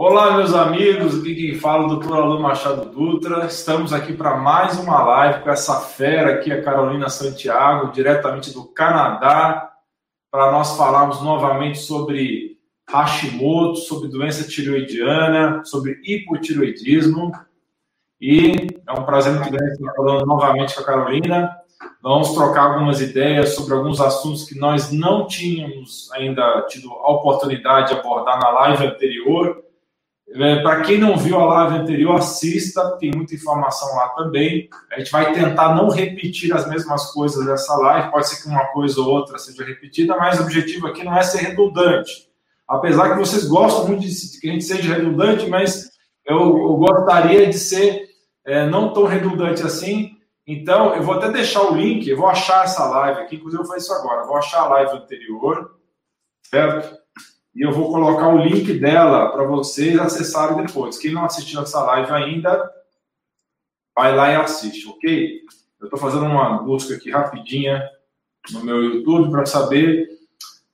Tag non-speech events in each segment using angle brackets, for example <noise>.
Olá, meus amigos, aqui quem fala é o doutor Alan Machado Dutra. Estamos aqui para mais uma live com essa fera aqui, a Carolina Santiago, diretamente do Canadá, para nós falarmos novamente sobre Hashimoto, sobre doença tireoidiana, sobre hipotireoidismo. E é um prazer muito grande estar falando novamente com a Carolina. Vamos trocar algumas ideias sobre alguns assuntos que nós não tínhamos ainda tido a oportunidade de abordar na live anterior. É, Para quem não viu a live anterior, assista, tem muita informação lá também. A gente vai tentar não repetir as mesmas coisas nessa live, pode ser que uma coisa ou outra seja repetida, mas o objetivo aqui não é ser redundante. Apesar que vocês gostam muito de que a gente seja redundante, mas eu, eu gostaria de ser é, não tão redundante assim. Então, eu vou até deixar o link, eu vou achar essa live aqui, inclusive eu vou fazer isso agora. vou achar a live anterior, certo? E eu vou colocar o link dela para vocês acessarem depois. Quem não assistiu essa live ainda, vai lá e assiste, ok? Eu estou fazendo uma busca aqui rapidinha no meu YouTube para saber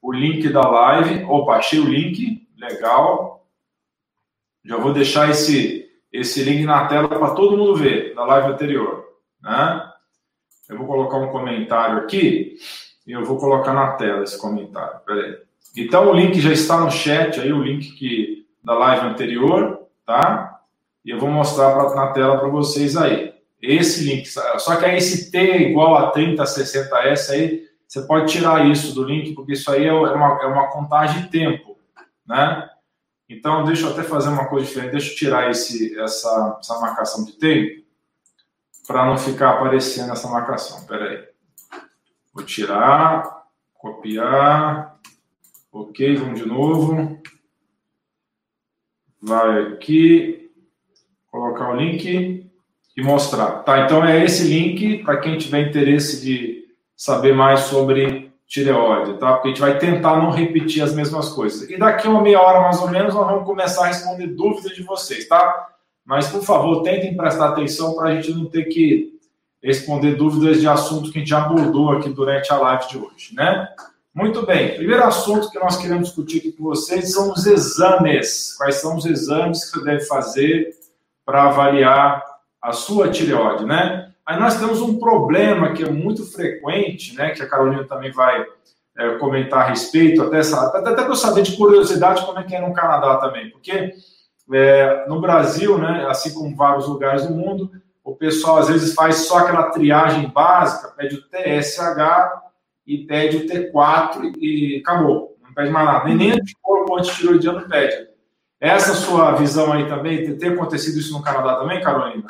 o link da live. Opa, achei o link, legal. Já vou deixar esse, esse link na tela para todo mundo ver, da live anterior. Né? Eu vou colocar um comentário aqui e eu vou colocar na tela esse comentário. Peraí. Então, o link já está no chat aí, o link que, da live anterior, tá? E eu vou mostrar pra, na tela para vocês aí. Esse link, só que aí esse T é igual a 3060S aí, você pode tirar isso do link, porque isso aí é, é uma, é uma contagem de tempo, né? Então, deixa eu até fazer uma coisa diferente, deixa eu tirar esse, essa, essa marcação de tempo, para não ficar aparecendo essa marcação. Espera aí. Vou tirar, copiar, Ok, vamos de novo. Vai aqui, colocar o link e mostrar. Tá, então é esse link para quem tiver interesse de saber mais sobre tireoide, tá? Porque a gente vai tentar não repetir as mesmas coisas. E daqui uma meia hora mais ou menos nós vamos começar a responder dúvidas de vocês, tá? Mas por favor, tentem prestar atenção para a gente não ter que responder dúvidas de assuntos que a gente abordou aqui durante a live de hoje, né? Muito bem, primeiro assunto que nós queremos discutir aqui com vocês são os exames. Quais são os exames que você deve fazer para avaliar a sua tireoide, né? Aí nós temos um problema que é muito frequente, né? Que a Carolina também vai é, comentar a respeito, até, até, até para eu saber de curiosidade como é que é no Canadá também, porque é, no Brasil, né, assim como vários lugares do mundo, o pessoal às vezes faz só aquela triagem básica, pede o TSH e pede o T4 e acabou. Não pede mais nada. Nem, nem anticorpo antitiroidiano pede. Essa sua visão aí também, tem acontecido isso no Canadá também, Carolina?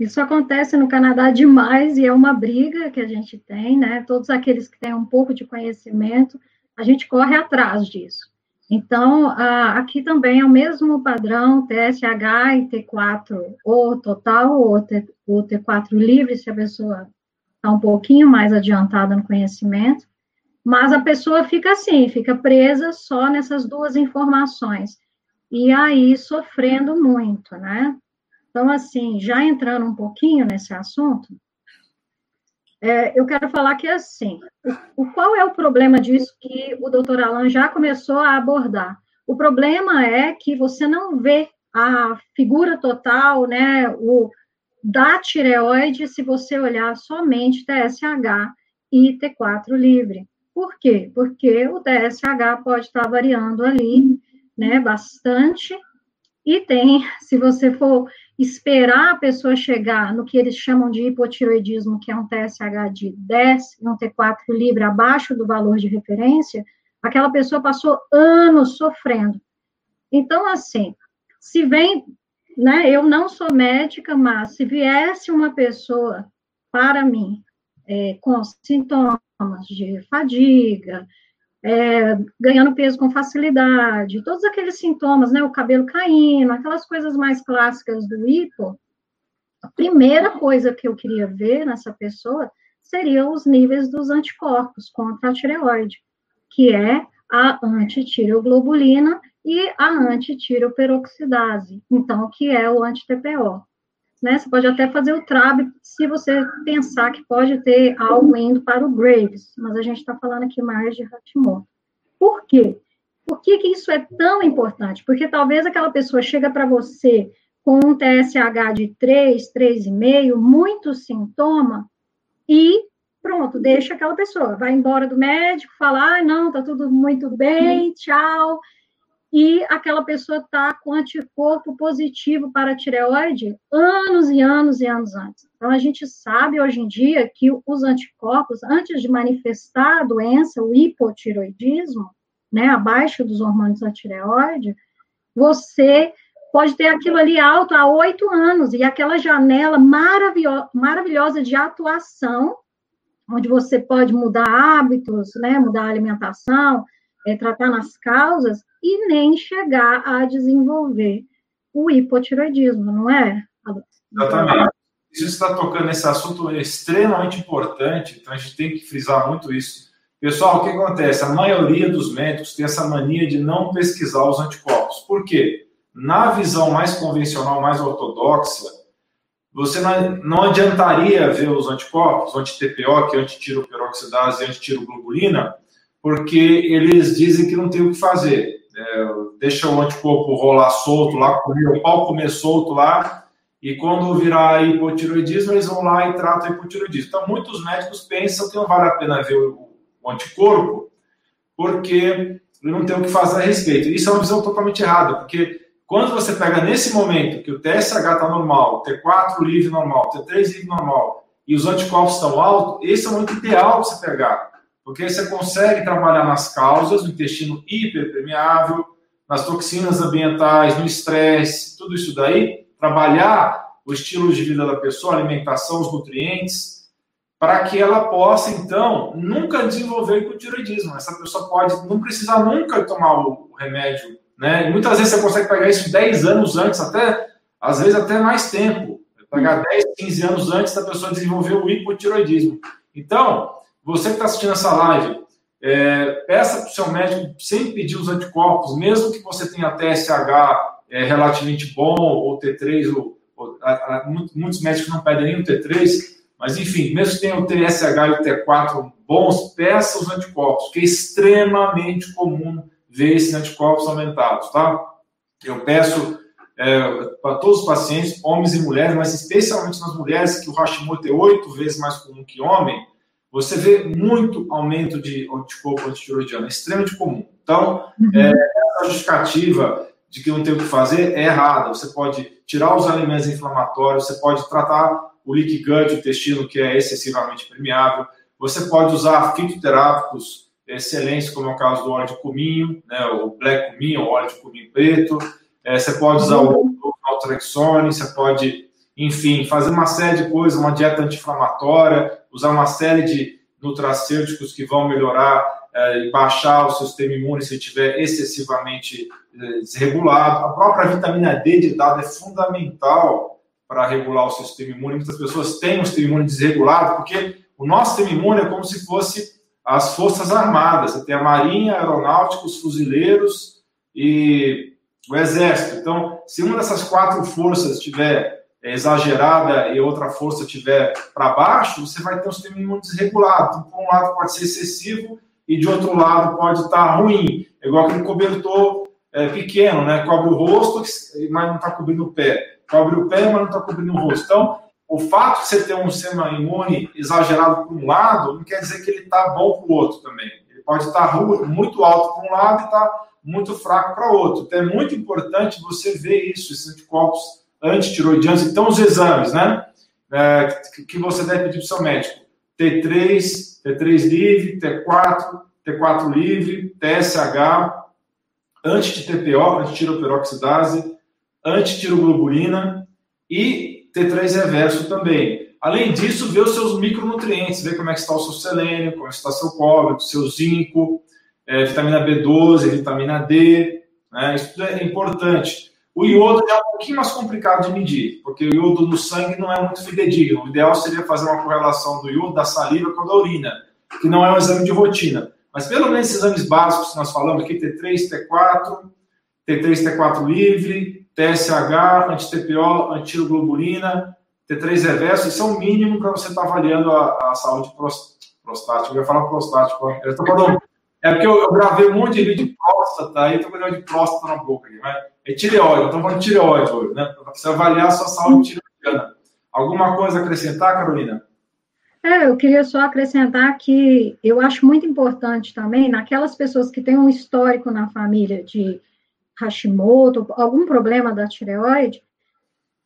Isso acontece no Canadá demais e é uma briga que a gente tem, né? Todos aqueles que têm um pouco de conhecimento, a gente corre atrás disso. Então, aqui também é o mesmo padrão, TSH e T4 ou total ou T4 livre, se a pessoa está um pouquinho mais adiantada no conhecimento, mas a pessoa fica assim, fica presa só nessas duas informações, e aí sofrendo muito, né? Então, assim, já entrando um pouquinho nesse assunto, é, eu quero falar que, assim, o, qual é o problema disso que o doutor Alan já começou a abordar? O problema é que você não vê a figura total, né, o, da tireoide se você olhar somente TSH e T4 livre. Por quê? Porque o TSH pode estar variando ali, né, bastante, e tem, <laughs> se você for esperar a pessoa chegar no que eles chamam de hipotiroidismo, que é um TSH de 10 e um T4 livre abaixo do valor de referência, aquela pessoa passou anos sofrendo. Então, assim, se vem né, eu não sou médica, mas se viesse uma pessoa para mim é, com sintomas de fadiga, é, ganhando peso com facilidade, todos aqueles sintomas, né, o cabelo caindo, aquelas coisas mais clássicas do hipo, a primeira coisa que eu queria ver nessa pessoa seriam os níveis dos anticorpos contra a tireoide, que é a antitireoglobulina e a antitiroperoxidase, então, que é o anti-TPO. Né? Você pode até fazer o TRAB se você pensar que pode ter algo indo para o Graves, mas a gente está falando aqui mais de Hashimoto. Por quê? Por que, que isso é tão importante? Porque talvez aquela pessoa chega para você com um TSH de 3, 3,5, muito sintoma, e pronto, deixa aquela pessoa, vai embora do médico, fala, ah, não, tá tudo muito bem, tchau, e aquela pessoa está com anticorpo positivo para tireoide anos e anos e anos antes. Então, a gente sabe hoje em dia que os anticorpos, antes de manifestar a doença, o hipotiroidismo, né, abaixo dos hormônios da tireoide, você pode ter aquilo ali alto há oito anos, e aquela janela maravilho maravilhosa de atuação, onde você pode mudar hábitos, né, mudar a alimentação, é, tratar nas causas, e nem chegar a desenvolver o hipotiroidismo, não é? Exatamente. Isso está tocando nesse assunto extremamente importante, então a gente tem que frisar muito isso. Pessoal, o que acontece? A maioria dos médicos tem essa mania de não pesquisar os anticorpos. Por quê? Na visão mais convencional, mais ortodoxa, você não, adiantaria ver os anticorpos, o anti-TPO, que é antitiroperoxidase e antitiroglobulina, porque eles dizem que não tem o que fazer é, deixa o anticorpo rolar solto lá, o pau comer solto lá, e quando virar hipotiroidismo, eles vão lá e tratam hipotiroidismo. Então, muitos médicos pensam que não vale a pena ver o, o anticorpo, porque não tem o que fazer a respeito. Isso é uma visão totalmente errada, porque quando você pega nesse momento que o TSH está normal, o T4 livre normal, o T3 livre normal, e os anticorpos estão altos, esse é o momento ideal para você pegar porque você consegue trabalhar nas causas, no intestino hiperpermeável, nas toxinas ambientais, no estresse, tudo isso daí, trabalhar o estilo de vida da pessoa, a alimentação, os nutrientes, para que ela possa, então, nunca desenvolver hipotiroidismo. Essa pessoa pode não precisar nunca tomar o remédio, né? E muitas vezes você consegue pegar isso 10 anos antes, até, às vezes até mais tempo. Pegar 10, 15 anos antes da pessoa desenvolver o hipotiroidismo. Então, você que está assistindo essa live, é, peça para o seu médico sempre pedir os anticorpos, mesmo que você tenha TSH é, relativamente bom, ou T3, ou, ou a, a, muitos médicos não pedem nem o T3, mas enfim, mesmo que tenha o TSH e o T4 bons, peça os anticorpos, que é extremamente comum ver esses anticorpos aumentados, tá? Eu peço é, para todos os pacientes, homens e mulheres, mas especialmente nas mulheres, que o Hashimoto é oito vezes mais comum que homem, você vê muito aumento de anticorpo antitiroidiano, é extremamente comum. Então, uhum. é, essa justificativa de que não tem o que fazer é errada. Você pode tirar os alimentos inflamatórios, você pode tratar o leaky gut, o intestino que é excessivamente permeável, você pode usar fitoterápicos excelentes, como é o caso do óleo de cominho, né, o black cominho, o óleo de cominho preto, é, você pode usar o, o naltrexone, você pode, enfim, fazer uma série de coisas, uma dieta anti-inflamatória, usar uma série de nutracêuticos que vão melhorar é, e baixar o sistema imune se estiver excessivamente é, desregulado. A própria vitamina D de dado é fundamental para regular o sistema imune. Muitas pessoas têm o sistema imune desregulado porque o nosso sistema imune é como se fosse as forças armadas. Você tem a marinha, aeronáutica, os fuzileiros e o exército. Então, se uma dessas quatro forças estiver exagerada e outra força tiver para baixo, você vai ter um sistema imune desregulado. Então, por um lado pode ser excessivo e de outro lado pode estar tá ruim. É igual aquele cobertor é, pequeno, né? Cobre o rosto, mas não está cobrindo o pé. Cobre o pé, mas não está cobrindo o rosto. Então, o fato de você ter um sistema imune exagerado por um lado, não quer dizer que ele está bom para o outro também. Ele pode estar tá muito alto para um lado e estar tá muito fraco para outro. Então, é muito importante você ver isso, esses anticorpos antitiroidianos, então os exames, né? É, que você deve pedir para o seu médico. T3, T3 livre, T4, T4 livre, TSH, anti-TPO, antitiroperoxidase, antitiroglobulina e T3 reverso também. Além disso, ver os seus micronutrientes, ver como é que está o seu selênio, como é está seu cobre, seu zinco, é, vitamina B12, vitamina D, né? isso tudo é importante. O iodo é um pouquinho mais complicado de medir, porque o iodo no sangue não é muito fidedigno. O ideal seria fazer uma correlação do iodo da saliva com a da urina, que não é um exame de rotina. Mas pelo menos esses exames básicos que nós falamos aqui, T3, T4, T3, T4 livre, TSH, anti-TPO, antiglobulina, T3 reverso, isso é o mínimo para você estar tá avaliando a, a saúde prostática. Eu ia falar prostática, eu estou falando É porque eu, eu, gravei um monte de vídeo de próstata, aí tô com de próstata na boca. Mas é tireoide, estamos falando de tireoide hoje, né? Para você avaliar a sua saúde tireoidiana. Alguma coisa a acrescentar, Carolina? É, eu queria só acrescentar que eu acho muito importante também, naquelas pessoas que têm um histórico na família de Hashimoto, algum problema da tireoide,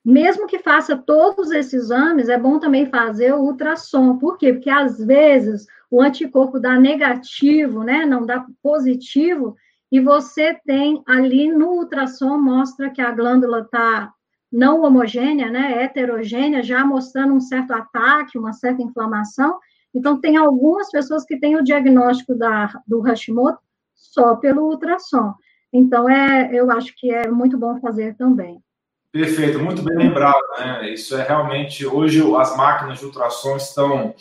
mesmo que faça todos esses exames, é bom também fazer o ultrassom. Por quê? Porque às vezes o anticorpo dá negativo, né? Não dá positivo, e você tem ali no ultrassom mostra que a glândula está não homogênea, né, heterogênea, já mostrando um certo ataque, uma certa inflamação. Então, tem algumas pessoas que têm o diagnóstico da, do Hashimoto só pelo ultrassom. Então, é, eu acho que é muito bom fazer também. Perfeito, muito bem lembrado, né? Isso é realmente, hoje as máquinas de ultrassom estão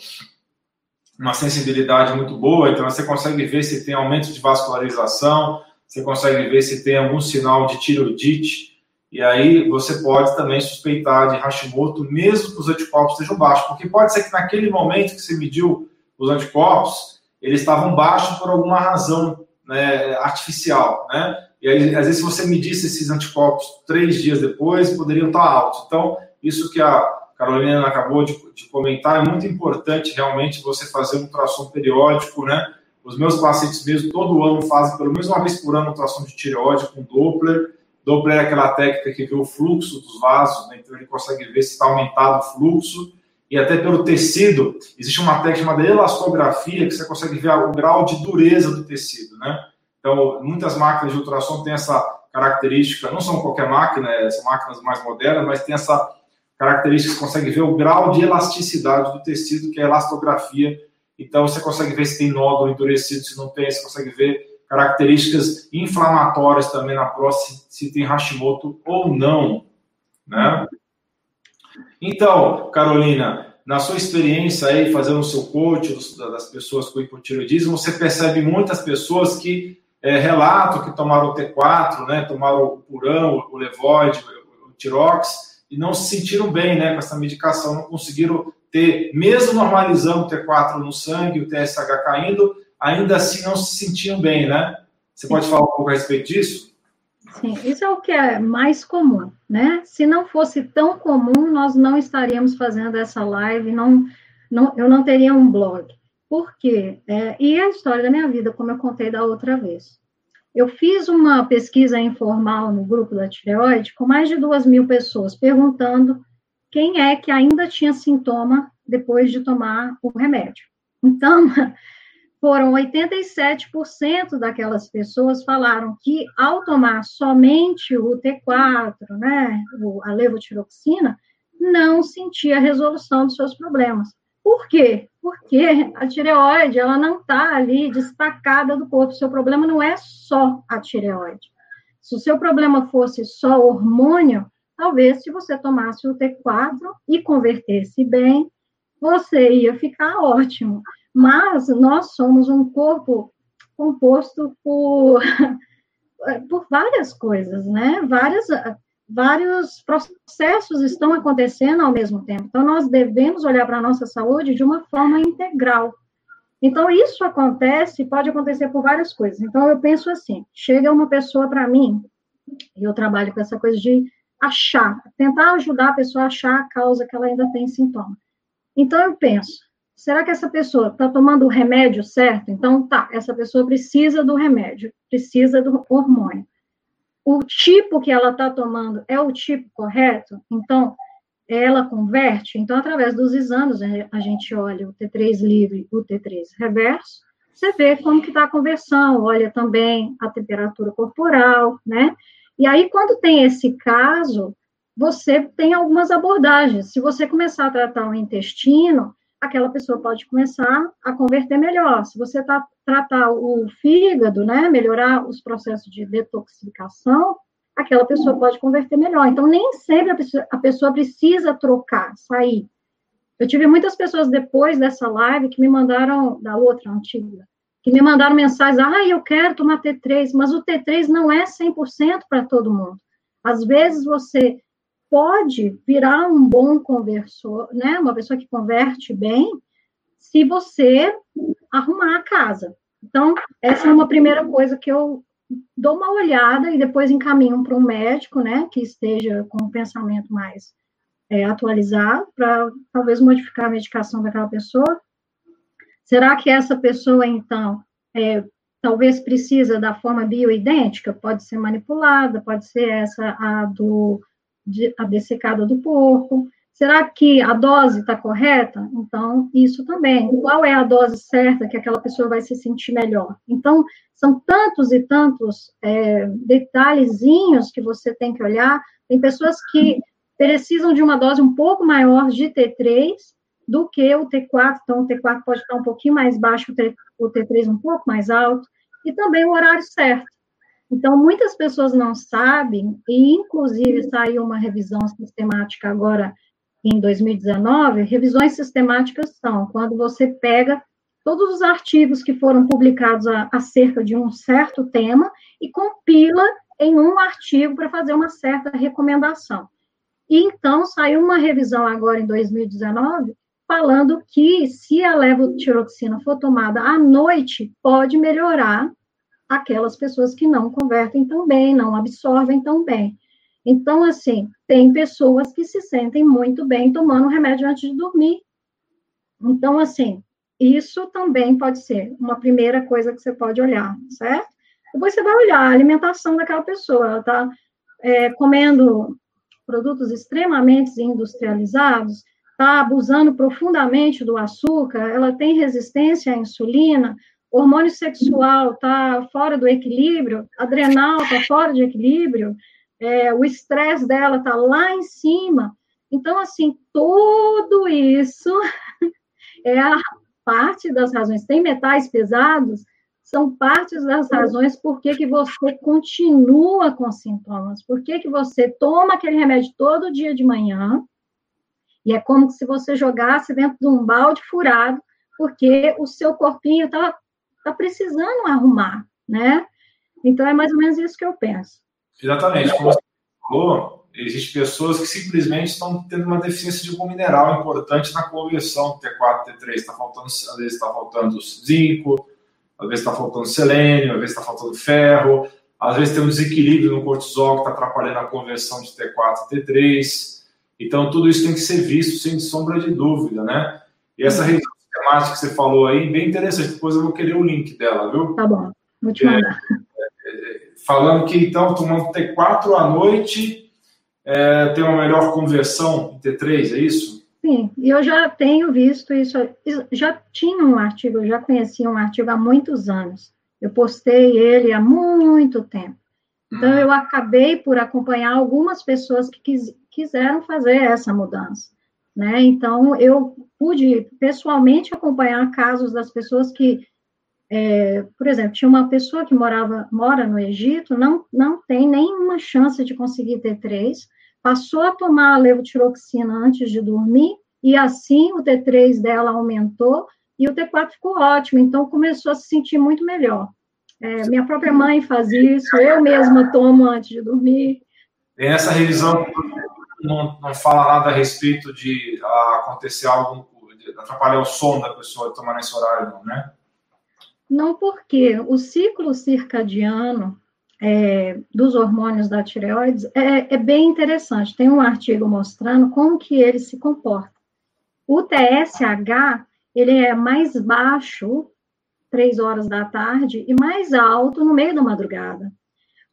uma sensibilidade muito boa, então você consegue ver se tem aumento de vascularização, você consegue ver se tem algum sinal de tiroidite, e aí você pode também suspeitar de Hashimoto, mesmo que os anticorpos estejam baixos, porque pode ser que naquele momento que você mediu os anticorpos, eles estavam baixos por alguma razão né, artificial, né? E aí, às vezes, se você medisse esses anticorpos três dias depois, poderiam estar altos. Então, isso que a Carolina acabou de, de comentar é muito importante, realmente, você fazer um ultrassom periódico, né? Os meus pacientes mesmo, todo ano, fazem pelo menos uma vez por ano ultrassom de tireoide com Doppler, Doppler é aquela técnica que vê o fluxo dos vasos, né? então ele consegue ver se está aumentado o fluxo, e até pelo tecido, existe uma técnica chamada elastografia, que você consegue ver o grau de dureza do tecido, né? Então, muitas máquinas de ultrassom têm essa característica, não são qualquer máquina, são máquinas mais modernas, mas tem essa característica que você consegue ver o grau de elasticidade do tecido, que é a elastografia. Então, você consegue ver se tem nódulo endurecido, se não tem, você consegue ver características inflamatórias também na próstata, se tem Hashimoto ou não, né? Então, Carolina, na sua experiência aí, fazendo o seu coach das pessoas com hipotireoidismo, você percebe muitas pessoas que é, relatam que tomaram o T4, né, tomaram o Purão, o Levoide, o Tirox, e não se sentiram bem né, com essa medicação, não conseguiram ter, mesmo normalizando o T4 no sangue, o TSH caindo, ainda assim não se sentiam bem, né? Você pode falar um pouco a respeito disso? Sim, isso é o que é mais comum, né? Se não fosse tão comum, nós não estaríamos fazendo essa live, não, não, eu não teria um blog. Por quê? É, e a história da minha vida, como eu contei da outra vez. Eu fiz uma pesquisa informal no grupo da tireoide com mais de duas mil pessoas, perguntando quem é que ainda tinha sintoma depois de tomar o remédio. Então, <laughs> foram 87% daquelas pessoas falaram que ao tomar somente o T4, né, a levotiroxina, não sentia resolução dos seus problemas. Por quê? Porque a tireoide, ela não está ali destacada do corpo. Seu problema não é só a tireoide. Se o seu problema fosse só hormônio, talvez se você tomasse o T4 e convertesse bem, você ia ficar ótimo. Mas nós somos um corpo composto por, <laughs> por várias coisas, né? Várias, vários processos estão acontecendo ao mesmo tempo. Então, nós devemos olhar para a nossa saúde de uma forma integral. Então, isso acontece, pode acontecer por várias coisas. Então, eu penso assim: chega uma pessoa para mim, e eu trabalho com essa coisa de achar, tentar ajudar a pessoa a achar a causa que ela ainda tem sintoma. Então, eu penso: será que essa pessoa está tomando o remédio certo? Então, tá, essa pessoa precisa do remédio, precisa do hormônio. O tipo que ela está tomando é o tipo correto? Então, ela converte? Então, através dos exames, a gente olha o T3 livre, o T3 reverso, você vê como que está a conversão, olha também a temperatura corporal, né? E aí, quando tem esse caso, você tem algumas abordagens. Se você começar a tratar o intestino, aquela pessoa pode começar a converter melhor. Se você tá, tratar o fígado, né, melhorar os processos de detoxificação, aquela pessoa pode converter melhor. Então, nem sempre a pessoa, a pessoa precisa trocar, sair. Eu tive muitas pessoas depois dessa live que me mandaram, da outra antiga, que me mandaram mensagens, ah, eu quero tomar T3, mas o T3 não é 100% para todo mundo. Às vezes você pode virar um bom conversor, né? Uma pessoa que converte bem, se você arrumar a casa. Então, essa é uma primeira coisa que eu dou uma olhada e depois encaminho para um médico, né, que esteja com um pensamento mais é, atualizado, para talvez modificar a medicação daquela pessoa. Será que essa pessoa, então, é, talvez precisa da forma bioidêntica? Pode ser manipulada, pode ser essa a do de, a dessecada do porco. Será que a dose está correta? Então, isso também. Qual é a dose certa que aquela pessoa vai se sentir melhor? Então, são tantos e tantos é, detalhezinhos que você tem que olhar. Tem pessoas que precisam de uma dose um pouco maior de T3 do que o T4, então o T4 pode estar um pouquinho mais baixo, o T3 um pouco mais alto, e também o horário certo. Então, muitas pessoas não sabem, e inclusive saiu uma revisão sistemática agora em 2019. Revisões sistemáticas são quando você pega todos os artigos que foram publicados acerca de um certo tema e compila em um artigo para fazer uma certa recomendação. E então saiu uma revisão agora em 2019 falando que se a levotiroxina for tomada à noite, pode melhorar aquelas pessoas que não convertem tão bem, não absorvem tão bem. Então, assim, tem pessoas que se sentem muito bem tomando remédio antes de dormir. Então, assim, isso também pode ser uma primeira coisa que você pode olhar, certo? Depois você vai olhar a alimentação daquela pessoa. Ela está é, comendo produtos extremamente industrializados, está abusando profundamente do açúcar, ela tem resistência à insulina, hormônio sexual está fora do equilíbrio, adrenal está fora de equilíbrio, é, o estresse dela está lá em cima. Então, assim, tudo isso <laughs> é a parte das razões. Tem metais pesados, são partes das razões por que, que você continua com sintomas, por que, que você toma aquele remédio todo dia de manhã, e é como se você jogasse dentro de um balde furado, porque o seu corpinho está está precisando arrumar, né? Então é mais ou menos isso que eu penso. Exatamente. Como você falou, existem pessoas que simplesmente estão tendo uma deficiência de algum mineral importante na conversão T4, T3. Está faltando, às vezes está faltando zinco, às vezes está faltando selênio, às vezes está faltando ferro, às vezes tem um desequilíbrio no cortisol que está atrapalhando a conversão de T4 e T3. Então, tudo isso tem que ser visto sem sombra de dúvida, né? E essa uhum. revisão temática que você falou aí, bem interessante. Depois eu vou querer o link dela, viu? Tá bom, vou te mandar. É, é, falando que, então, tomando T4 à noite é, tem uma melhor conversão em T3, é isso? Sim, e eu já tenho visto isso, já tinha um artigo, eu já conhecia um artigo há muitos anos. Eu postei ele há muito tempo. Então, hum. eu acabei por acompanhar algumas pessoas que quis, quiseram fazer essa mudança. Né? Então, eu pude pessoalmente acompanhar casos das pessoas que, é, por exemplo, tinha uma pessoa que morava, mora no Egito, não, não tem nenhuma chance de conseguir T3, passou a tomar a levotiroxina antes de dormir, e assim o T3 dela aumentou, e o T4 ficou ótimo, então começou a se sentir muito melhor. É, minha própria mãe faz isso, eu mesma tomo antes de dormir. Essa revisão não, não fala nada a respeito de acontecer algo, atrapalhar o sono da pessoa tomar nesse horário, não, né? Não, porque o ciclo circadiano é, dos hormônios da tireoide é, é, bem interessante. Tem um artigo mostrando como que ele se comporta. O TSH, ele é mais baixo, três horas da tarde, e mais alto no meio da madrugada.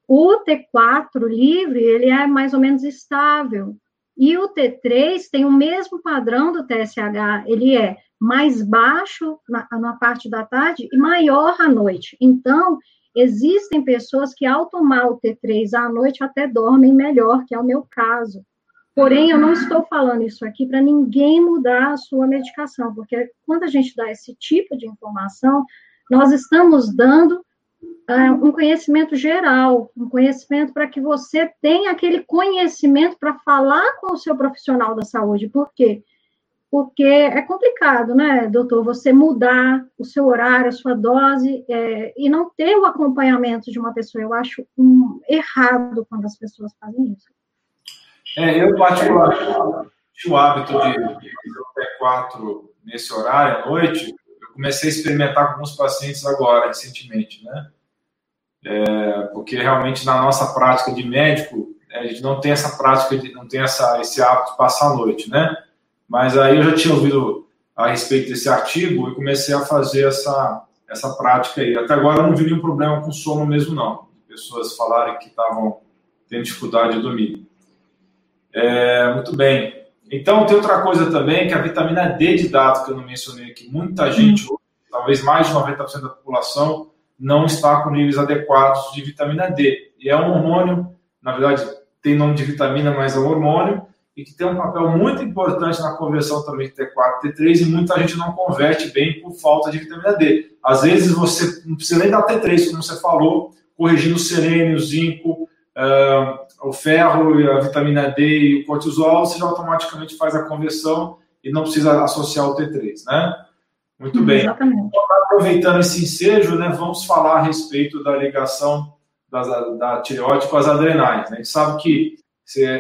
O T4 livre, ele é mais ou menos estável. E o T3 tem o mesmo padrão do TSH, ele é mais baixo na, na parte da tarde e maior à noite. Então, existem pessoas que, ao tomar o T3 à noite, até dormem melhor, que é o meu caso. Porém, eu não estou falando isso aqui para ninguém mudar a sua medicação, porque quando a gente dá esse tipo de informação, nós estamos dando um conhecimento geral, um conhecimento para que você tenha aquele conhecimento para falar com o seu profissional da saúde. Por quê? Porque é complicado, né, doutor, você mudar o seu horário, a sua dose, é, e não ter o acompanhamento de uma pessoa. Eu acho um, errado quando as pessoas fazem isso. É, eu, particularmente, o hábito de fazer o P4 nesse horário à noite, comecei a experimentar com alguns pacientes agora, recentemente, né? É, porque realmente na nossa prática de médico, a gente não tem essa prática, de, não tem essa, esse hábito de passar a noite, né? Mas aí eu já tinha ouvido a respeito desse artigo e comecei a fazer essa, essa prática aí. Até agora eu não vi nenhum problema com sono mesmo, não. Pessoas falarem que estavam tendo dificuldade de dormir. É, muito bem. Então, tem outra coisa também, que a vitamina D de dados, que eu não mencionei aqui, muita gente, hum. talvez mais de 90% da população, não está com níveis adequados de vitamina D. E é um hormônio, na verdade, tem nome de vitamina, mas é um hormônio, e que tem um papel muito importante na conversão também de T4 e T3, e muita gente não converte bem por falta de vitamina D. Às vezes você não precisa nem dar T3, como você falou, corrigindo o selênio, o zinco, uh, o ferro, a vitamina D e o cortisol, você já automaticamente faz a conversão e não precisa associar o T3, né? Muito bem. Exatamente. Então, aproveitando esse ensejo, né, vamos falar a respeito da ligação das, da tireoide com as adrenais. Né? A gente sabe que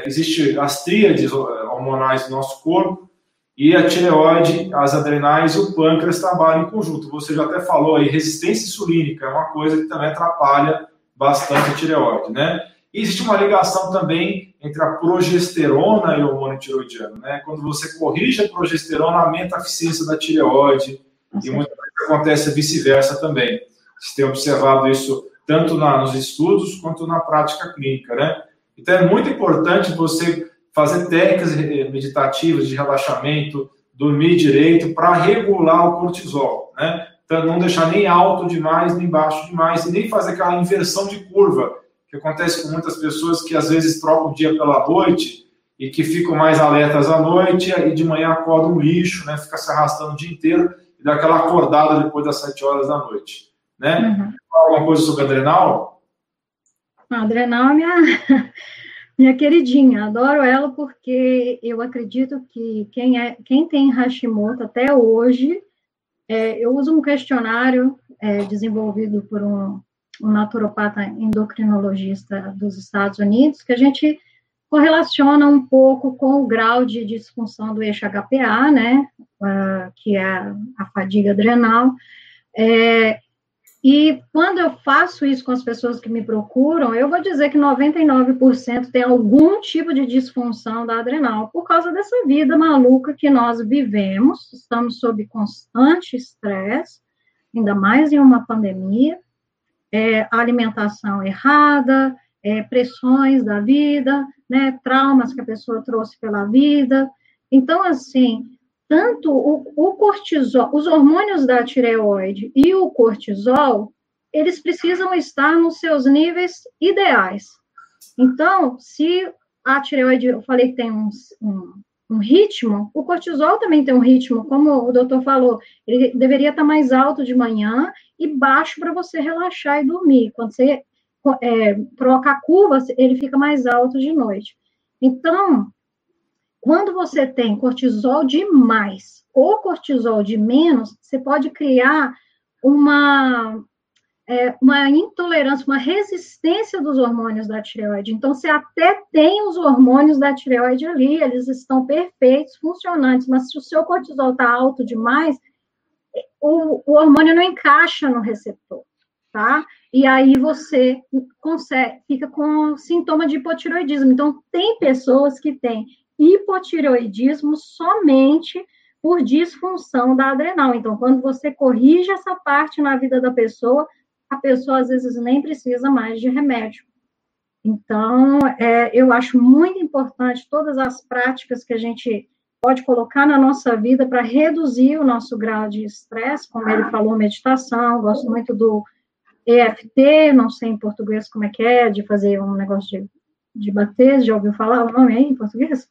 existe as tríades hormonais do nosso corpo e a tireoide, as adrenais e o pâncreas trabalham em conjunto. Você já até falou aí, resistência insulínica é uma coisa que também atrapalha bastante a tireoide, né? E existe uma ligação também entre a progesterona e o hormônio tiroidiano, né? Quando você corrige a progesterona, aumenta a eficiência da tireoide e muitas vezes acontece vice-versa também. Você tem observado isso tanto na, nos estudos quanto na prática clínica, né? Então é muito importante você fazer técnicas meditativas de relaxamento, dormir direito para regular o cortisol, né? Então não deixar nem alto demais, nem baixo demais e nem fazer aquela inversão de curva que acontece com muitas pessoas que às vezes trocam o dia pela noite e que ficam mais alertas à noite e de manhã acordam um lixo, né? Fica se arrastando o dia inteiro e dá aquela acordada depois das sete horas da noite, né? Uhum. Alguma coisa sobre adrenal? A Adrenal é minha, <laughs> minha queridinha, adoro ela porque eu acredito que quem, é, quem tem Hashimoto até hoje, é, eu uso um questionário é, desenvolvido por um, um naturopata endocrinologista dos Estados Unidos, que a gente correlaciona um pouco com o grau de disfunção do eixo HPA, né, uh, que é a, fadiga adrenal, é, e quando eu faço isso com as pessoas que me procuram, eu vou dizer que 99% tem algum tipo de disfunção da adrenal, por causa dessa vida maluca que nós vivemos, estamos sob constante estresse, ainda mais em uma pandemia, é, alimentação errada, é, pressões da vida, né, traumas que a pessoa trouxe pela vida. Então, assim, tanto o, o, cortisol, os hormônios da tireoide e o cortisol, eles precisam estar nos seus níveis ideais. Então, se a tireoide, eu falei que tem um, um, um ritmo, o cortisol também tem um ritmo, como o doutor falou, ele deveria estar mais alto de manhã e baixo para você relaxar e dormir. Quando você é, troca a curva, ele fica mais alto de noite. Então, quando você tem cortisol demais ou cortisol de menos, você pode criar uma, é, uma intolerância, uma resistência dos hormônios da tireoide. Então, você até tem os hormônios da tireoide ali, eles estão perfeitos, funcionantes, mas se o seu cortisol está alto demais, o, o hormônio não encaixa no receptor, tá? E aí você consegue, fica com sintoma de hipotiroidismo. Então, tem pessoas que têm hipotireoidismo somente por disfunção da adrenal. Então, quando você corrige essa parte na vida da pessoa, a pessoa às vezes nem precisa mais de remédio. Então, é, eu acho muito importante todas as práticas que a gente pode colocar na nossa vida para reduzir o nosso grau de estresse, como ele falou, meditação, gosto muito do EFT, não sei em português como é que é, de fazer um negócio de, de bater, já ouviu falar o nome aí em português?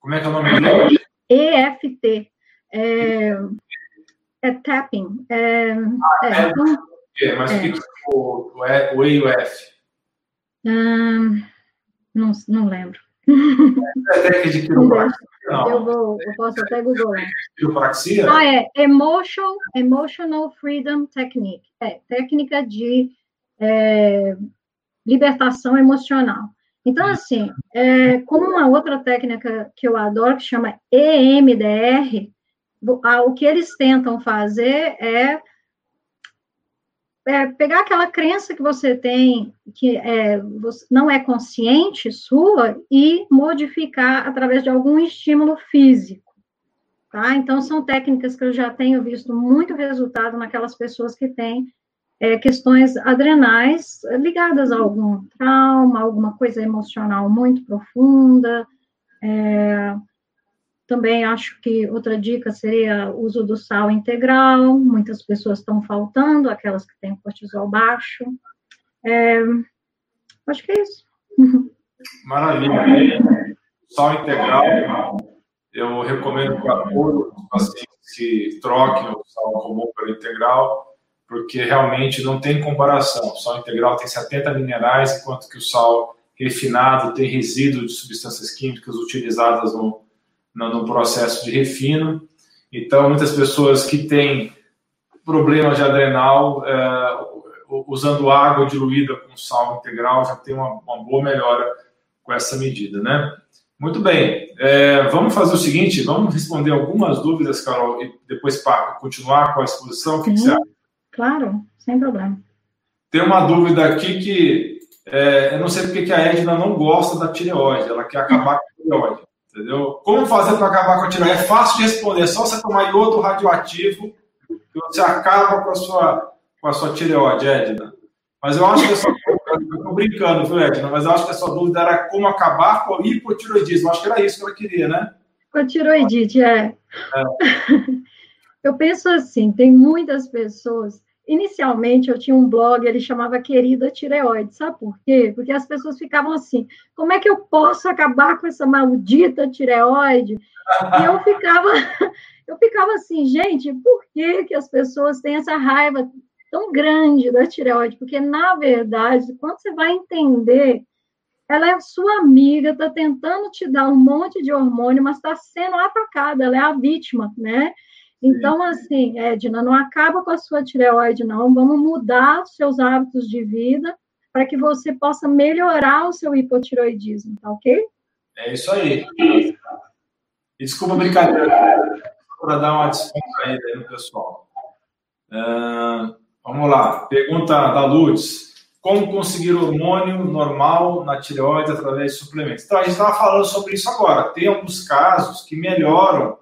Como é que é o nome? EFT. É, é tapping. É, ah, é, é, então, é, mas o que, é o, o, e, o E e o F? Um, não, não lembro. É técnica de quiropraxia? Eu, vou, eu posso até googlar. Quiropraxia? Ah, é. Emotional, emotional Freedom Technique. É, técnica de é, libertação emocional. Então, assim, é, como uma outra técnica que eu adoro, que chama EMDR, o que eles tentam fazer é, é pegar aquela crença que você tem, que é, não é consciente sua, e modificar através de algum estímulo físico. Tá? Então, são técnicas que eu já tenho visto muito resultado naquelas pessoas que têm é, questões adrenais ligadas a algum trauma, alguma coisa emocional muito profunda. É, também acho que outra dica seria o uso do sal integral. Muitas pessoas estão faltando, aquelas que têm cortisol baixo. É, acho que é isso. Maravilha. Sal integral, eu recomendo para todos os pacientes que troquem o sal comum pelo integral porque realmente não tem comparação. O sal integral tem 70 minerais, enquanto que o sal refinado tem resíduo de substâncias químicas utilizadas no, no, no processo de refino. Então, muitas pessoas que têm problemas de adrenal, é, usando água diluída com sal integral, já tem uma, uma boa melhora com essa medida, né? Muito bem, é, vamos fazer o seguinte, vamos responder algumas dúvidas, Carol, e depois para continuar com a exposição, o que, que você acha? Claro, sem problema. Tem uma dúvida aqui que é, eu não sei porque que a Edna não gosta da tireoide, ela quer acabar com a tireoide, entendeu? Como fazer para acabar com a tireoide? É fácil de responder, é só você tomar iodo radioativo que você acaba com a sua, com a sua tireoide, Edna. Mas eu acho que essa eu estou brincando, viu, Edna? Mas eu acho que a sua dúvida era como acabar com o hipotiroidismo. Eu acho que era isso que ela queria, né? Com a tiroidite, é. é. <laughs> Eu penso assim, tem muitas pessoas Inicialmente eu tinha um blog, ele chamava Querida Tireoide, sabe por quê? Porque as pessoas ficavam assim: como é que eu posso acabar com essa maldita tireoide? E eu ficava, <laughs> eu ficava assim, gente, por que, que as pessoas têm essa raiva tão grande da tireoide? Porque, na verdade, quando você vai entender, ela é sua amiga, está tentando te dar um monte de hormônio, mas está sendo atacada, ela é a vítima, né? Então, assim, Edna, não acaba com a sua tireoide, não. Vamos mudar seus hábitos de vida para que você possa melhorar o seu hipotireoidismo, tá ok? É isso aí. Desculpa a brincadeira, para dar uma descontraída aí no pessoal. Uh, vamos lá, pergunta da Lourdes. Como conseguir hormônio normal na tireoide através de suplementos? Então, a gente estava falando sobre isso agora. Tem alguns casos que melhoram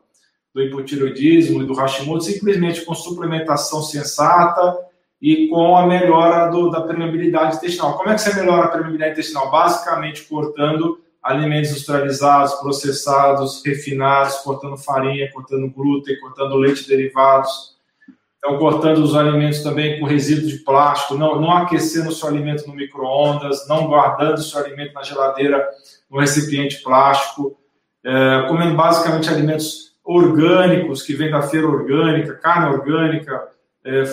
do hipotiroidismo e do Hashimoto simplesmente com suplementação sensata e com a melhora do, da permeabilidade intestinal. Como é que você melhora a permeabilidade intestinal? Basicamente cortando alimentos industrializados, processados, refinados, cortando farinha, cortando glúten, cortando leite derivados. Então, cortando os alimentos também com resíduo de plástico, não, não aquecendo o seu alimento no micro-ondas, não guardando o seu alimento na geladeira no recipiente plástico, é, comendo basicamente alimentos orgânicos que vêm da feira orgânica, carne orgânica, é,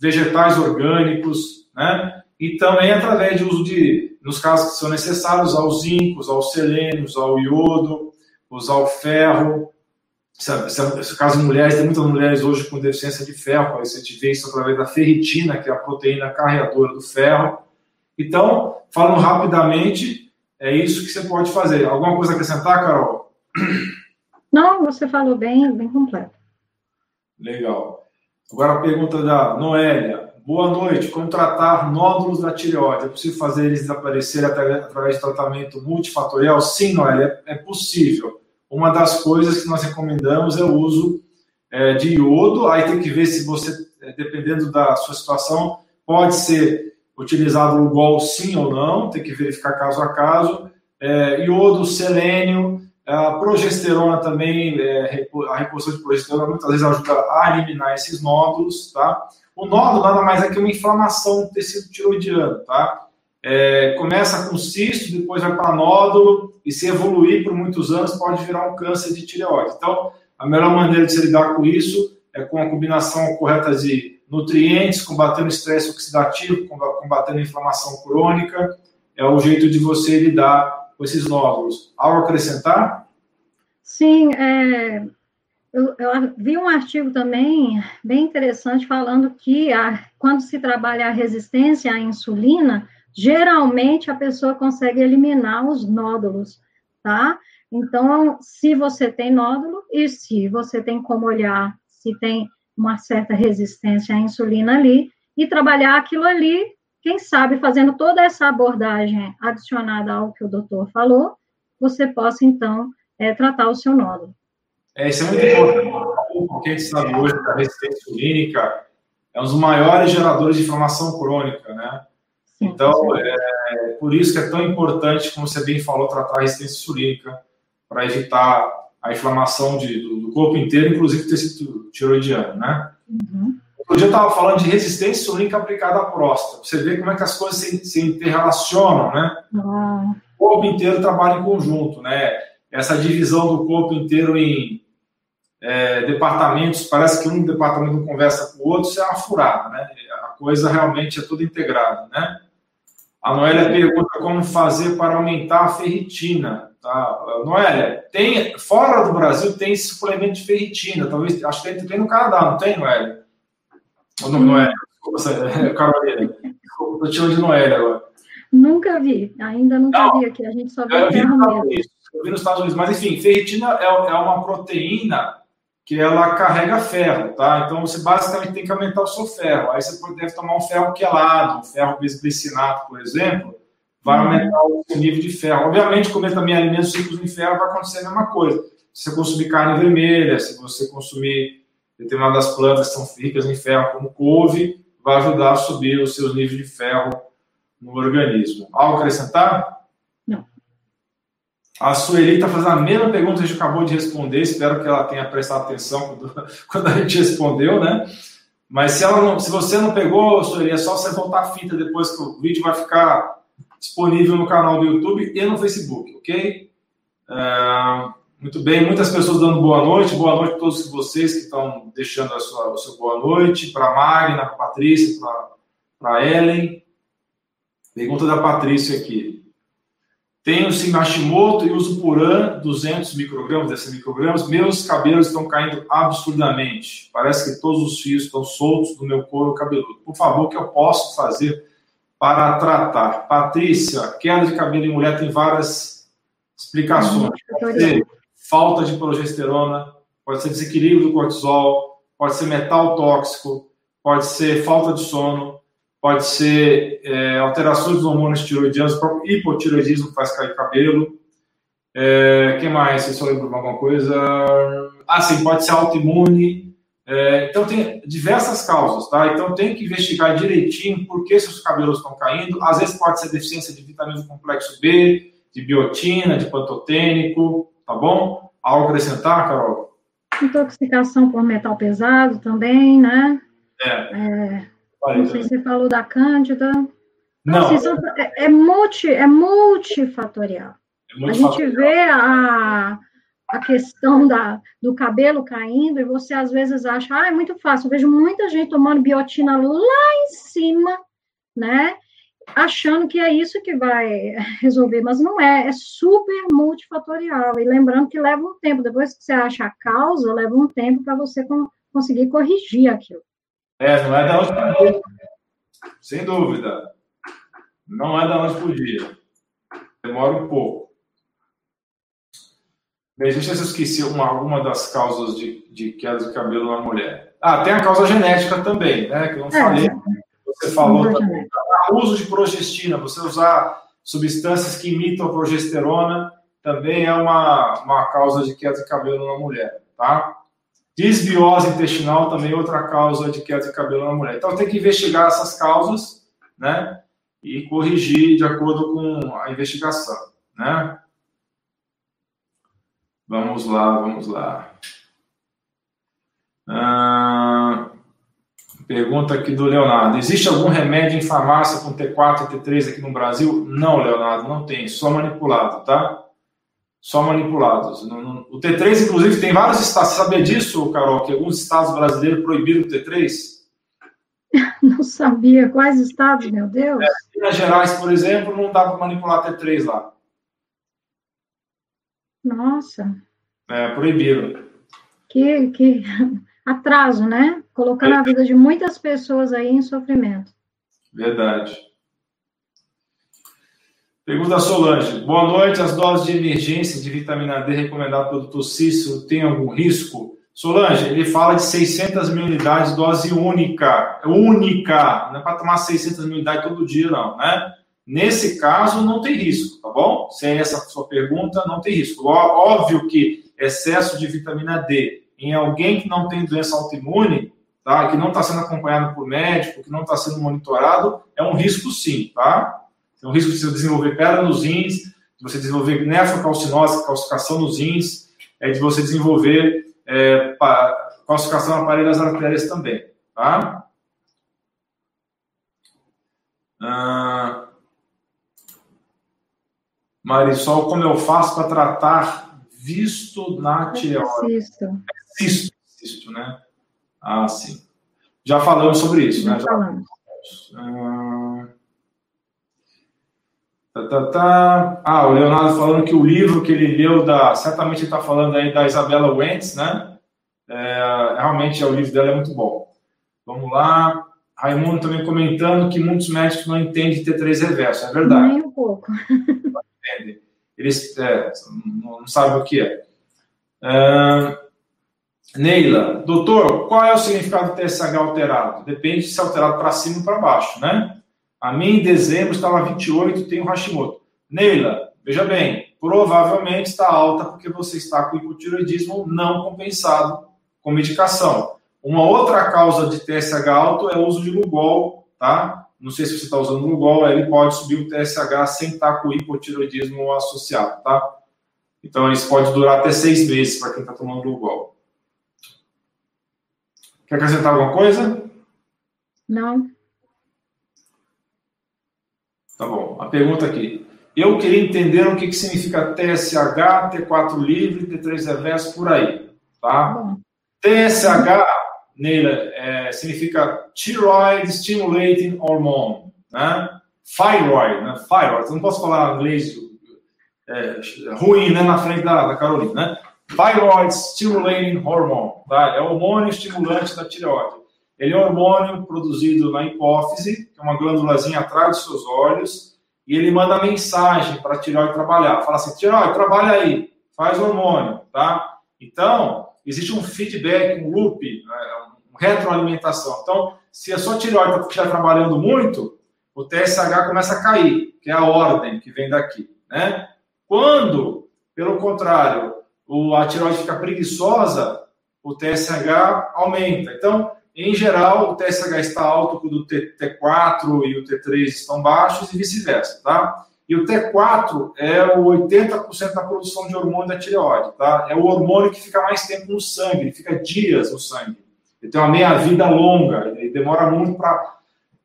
vegetais orgânicos, né? E também através de uso de, nos casos que são necessários, usar zinco, usar o selênio, usar o iodo, usar o ferro. No caso de mulheres, tem muitas mulheres hoje com deficiência de ferro, a gente vê isso através da ferritina, que é a proteína carreadora do ferro. Então, falando rapidamente, é isso que você pode fazer. Alguma coisa a acrescentar, Carol? Não, você falou bem, bem completo. Legal. Agora a pergunta da Noélia. Boa noite. Como tratar nódulos da tireoide? É possível fazer eles desaparecerem através de tratamento multifatorial? Sim, Noélia, é possível. Uma das coisas que nós recomendamos é o uso é, de iodo. Aí tem que ver se você, é, dependendo da sua situação, pode ser utilizado o gol sim ou não. Tem que verificar caso a caso. É, iodo, selênio, a progesterona também, é, a reposição de progesterona muitas vezes ajuda a eliminar esses nódulos, tá? O nódulo nada mais é que uma inflamação do tecido tiroidiano, tá? É, começa com cisto, depois vai para nódulo, e se evoluir por muitos anos pode virar um câncer de tireoide. Então, a melhor maneira de se lidar com isso é com a combinação correta de nutrientes, combatendo estresse oxidativo, combatendo inflamação crônica, é o jeito de você lidar com esses nódulos. Algo a acrescentar? Sim, é, eu, eu, vi um artigo também bem interessante falando que a, quando se trabalha a resistência à insulina, geralmente a pessoa consegue eliminar os nódulos. tá? Então, se você tem nódulo e se você tem como olhar se tem uma certa resistência à insulina ali e trabalhar aquilo ali, quem sabe fazendo toda essa abordagem adicionada ao que o doutor falou, você possa então é, tratar o seu nódulo. É, isso é muito importante, porque a gente sabe hoje que a resistência insulínica é um dos maiores geradores de inflamação crônica, né? Sim, então, é por isso que é tão importante, como você bem falou, tratar a resistência insulínica para evitar a inflamação de, do, do, corpo inteiro, inclusive tecido tiroidiano, né? Uhum. Outro dia eu estava falando de resistência insulínica aplicada à próstata. Você vê como é que as coisas se, se interrelacionam, né? Uhum. O corpo inteiro trabalha em conjunto, né? Essa divisão do corpo inteiro em é, departamentos, parece que um departamento conversa com o outro, isso é uma furada, né? A coisa realmente é tudo integrado, né? A Noélia pergunta como fazer para aumentar a ferritina, tá? Noélia, tem, fora do Brasil tem suplemento de ferritina, talvez, acho que tem no Canadá, não tem, Noélia? Ou não, Noélia? Desculpa, <laughs> Carolina. Estou te de Noélia agora. Nunca vi, ainda nunca não, vi aqui, a gente só vê eu vi, eu vi nos Estados Unidos, mas enfim, ferritina é, é uma proteína que ela carrega ferro, tá? Então você basicamente tem que aumentar o seu ferro. Aí você deve tomar um ferro quelado, um ferro bisglicinato, por exemplo, vai uhum. aumentar o seu nível de ferro. Obviamente, comer também alimentos ricos em ferro vai acontecer a mesma coisa. Se você consumir carne vermelha, se você consumir determinadas plantas que são ricas em ferro, como couve, vai ajudar a subir os seus níveis de ferro no organismo. Algo acrescentar? A Sueli está fazendo a mesma pergunta que a gente acabou de responder. Espero que ela tenha prestado atenção quando, <laughs> quando a gente respondeu, né? Mas se, ela não, se você não pegou, Sueli, é só você voltar a fita depois que o vídeo vai ficar disponível no canal do YouTube e no Facebook, ok? É, muito bem, muitas pessoas dando boa noite. Boa noite a todos vocês que estão deixando a sua, a sua boa noite. Para a Magna, para a Patrícia, para a Ellen. Pergunta da Patrícia aqui. Tenho Hashimoto e uso Puran 200 microgramas, desses microgramas. Meus cabelos estão caindo absurdamente. Parece que todos os fios estão soltos do meu couro cabeludo. Por favor, o que eu posso fazer para tratar? Patrícia, queda de cabelo em mulher tem várias explicações. Pode ser falta de progesterona, pode ser desequilíbrio do cortisol, pode ser metal tóxico, pode ser falta de sono, pode ser é, alterações dos hormônios tiroidianos, o próprio hipotiroidismo faz cair cabelo. É, que mais? Se eu lembro de alguma coisa. Ah, sim, pode ser autoimune. É, então, tem diversas causas, tá? Então, tem que investigar direitinho por que seus cabelos estão caindo. Às vezes, pode ser deficiência de vitamina do complexo B, de biotina, de pantotênico, tá bom? Algo acrescentar, Carol? Intoxicação por metal pesado também, né? É. é não sei se você falou da Cândida. Não. Assim, é, é, multi, é multifatorial. É a gente vê a, a questão da, do cabelo caindo e você às vezes acha, ah, é muito fácil. Eu vejo muita gente tomando biotina lá em cima, né? Achando que é isso que vai <laughs> resolver, mas não é, é super multifatorial. E lembrando que leva um tempo, depois que você acha a causa, leva um tempo para você conseguir corrigir aquilo. É, não é da noite para dia. Sem dúvida. Não é da noite para dia. Demora um pouco. Bem, deixa eu esqueci uma, alguma das causas de, de queda de cabelo na mulher. Ah, tem a causa genética também, né? Que eu não é, falei. Você falou também. Uso de progestina, você usar substâncias que imitam a progesterona, também é uma, uma causa de queda de cabelo na mulher, tá? Desbiose intestinal também é outra causa de queda de cabelo na mulher. Então tem que investigar essas causas, né? E corrigir de acordo com a investigação, né? Vamos lá, vamos lá. Ah, pergunta aqui do Leonardo. Existe algum remédio em farmácia com T4 e T3 aqui no Brasil? Não, Leonardo, não tem. Só manipulado, tá? só manipulados. O T3, inclusive, tem vários estados. Você sabia disso, Carol, que alguns estados brasileiros proibiram o T3? <laughs> Não sabia. Quais estados, meu Deus? É, Minas Gerais, por exemplo, não dá para manipular T3 lá. Nossa. É, proibiram. Que, que <laughs> atraso, né? Colocando é. a vida de muitas pessoas aí em sofrimento. Verdade. Pergunta Solange. Boa noite. As doses de emergência de vitamina D recomendadas pelo Dr. Cícero têm algum risco? Solange, ele fala de 600 mil unidades, dose única. Única. Não é para tomar 600 mil unidades todo dia, não, né? Nesse caso, não tem risco, tá bom? Se é essa a sua pergunta, não tem risco. Óbvio que excesso de vitamina D em alguém que não tem doença autoimune, tá? Que não está sendo acompanhado por médico, que não está sendo monitorado, é um risco sim, tá? Tem um risco de você desenvolver pedra nos rins, de você desenvolver nefrocalcinose, calcificação nos rins, é de você desenvolver é, calcificação na parede das artérias também, tá? Ah, Marisol, como eu faço para tratar visto na tireoide? Cisto. É cisto, cisto, né? Ah, sim. Já falamos sobre isso, Já né? Já falamos. Ah, tá, tá, tá. ah, o Leonardo falando que o livro que ele leu, da, certamente ele está falando aí da Isabela Wentz, né? É, realmente é, o livro dela é muito bom. Vamos lá. Raimundo também comentando que muitos médicos não entendem T3 reverso. É verdade. Nem um pouco. entendem. <laughs> Eles é, não sabem o que é. Uh, Neila, doutor, qual é o significado do TSH alterado? Depende se é alterado para cima ou para baixo, né? A minha em dezembro estava 28 e tenho Hashimoto. Neila, veja bem, provavelmente está alta porque você está com hipotiroidismo não compensado com medicação. Uma outra causa de TSH alto é o uso de Lugol, tá? não sei se você está usando o Lugol, ele pode subir o TSH sem estar com hipotiroidismo associado, tá? Então, isso pode durar até seis meses para quem está tomando Lugol. Quer acrescentar alguma coisa? Não. Tá bom. A pergunta aqui. Eu queria entender o que, que significa TSH, T4 livre, T3 reverso, por aí. Tá? Bom. TSH Neila, é, significa Thyroid Stimulating Hormone, né? Thyroid, né? Thyroid, não posso falar inglês é, ruim, né, na frente da, da Carolina, né? Thyroid Stimulating Hormone, tá? É o hormônio estimulante da tireoide. Ele é um hormônio produzido na hipófise, que é uma glândulazinha atrás dos seus olhos, e ele manda mensagem para a tireoide trabalhar. Fala assim, tireoide, trabalha aí, faz hormônio, tá? Então, existe um feedback, um loop, né? retroalimentação. Então, se a sua tireoide está trabalhando muito, o TSH começa a cair, que é a ordem que vem daqui. Né? Quando, pelo contrário, a tireoide fica preguiçosa, o TSH aumenta. Então, em geral, o TSH está alto quando o T4 e o T3 estão baixos e vice-versa, tá? E o T4 é o 80% da produção de hormônio da tireoide, tá? É o hormônio que fica mais tempo no sangue, ele fica dias no sangue. Ele tem uma meia-vida longa, ele demora muito para.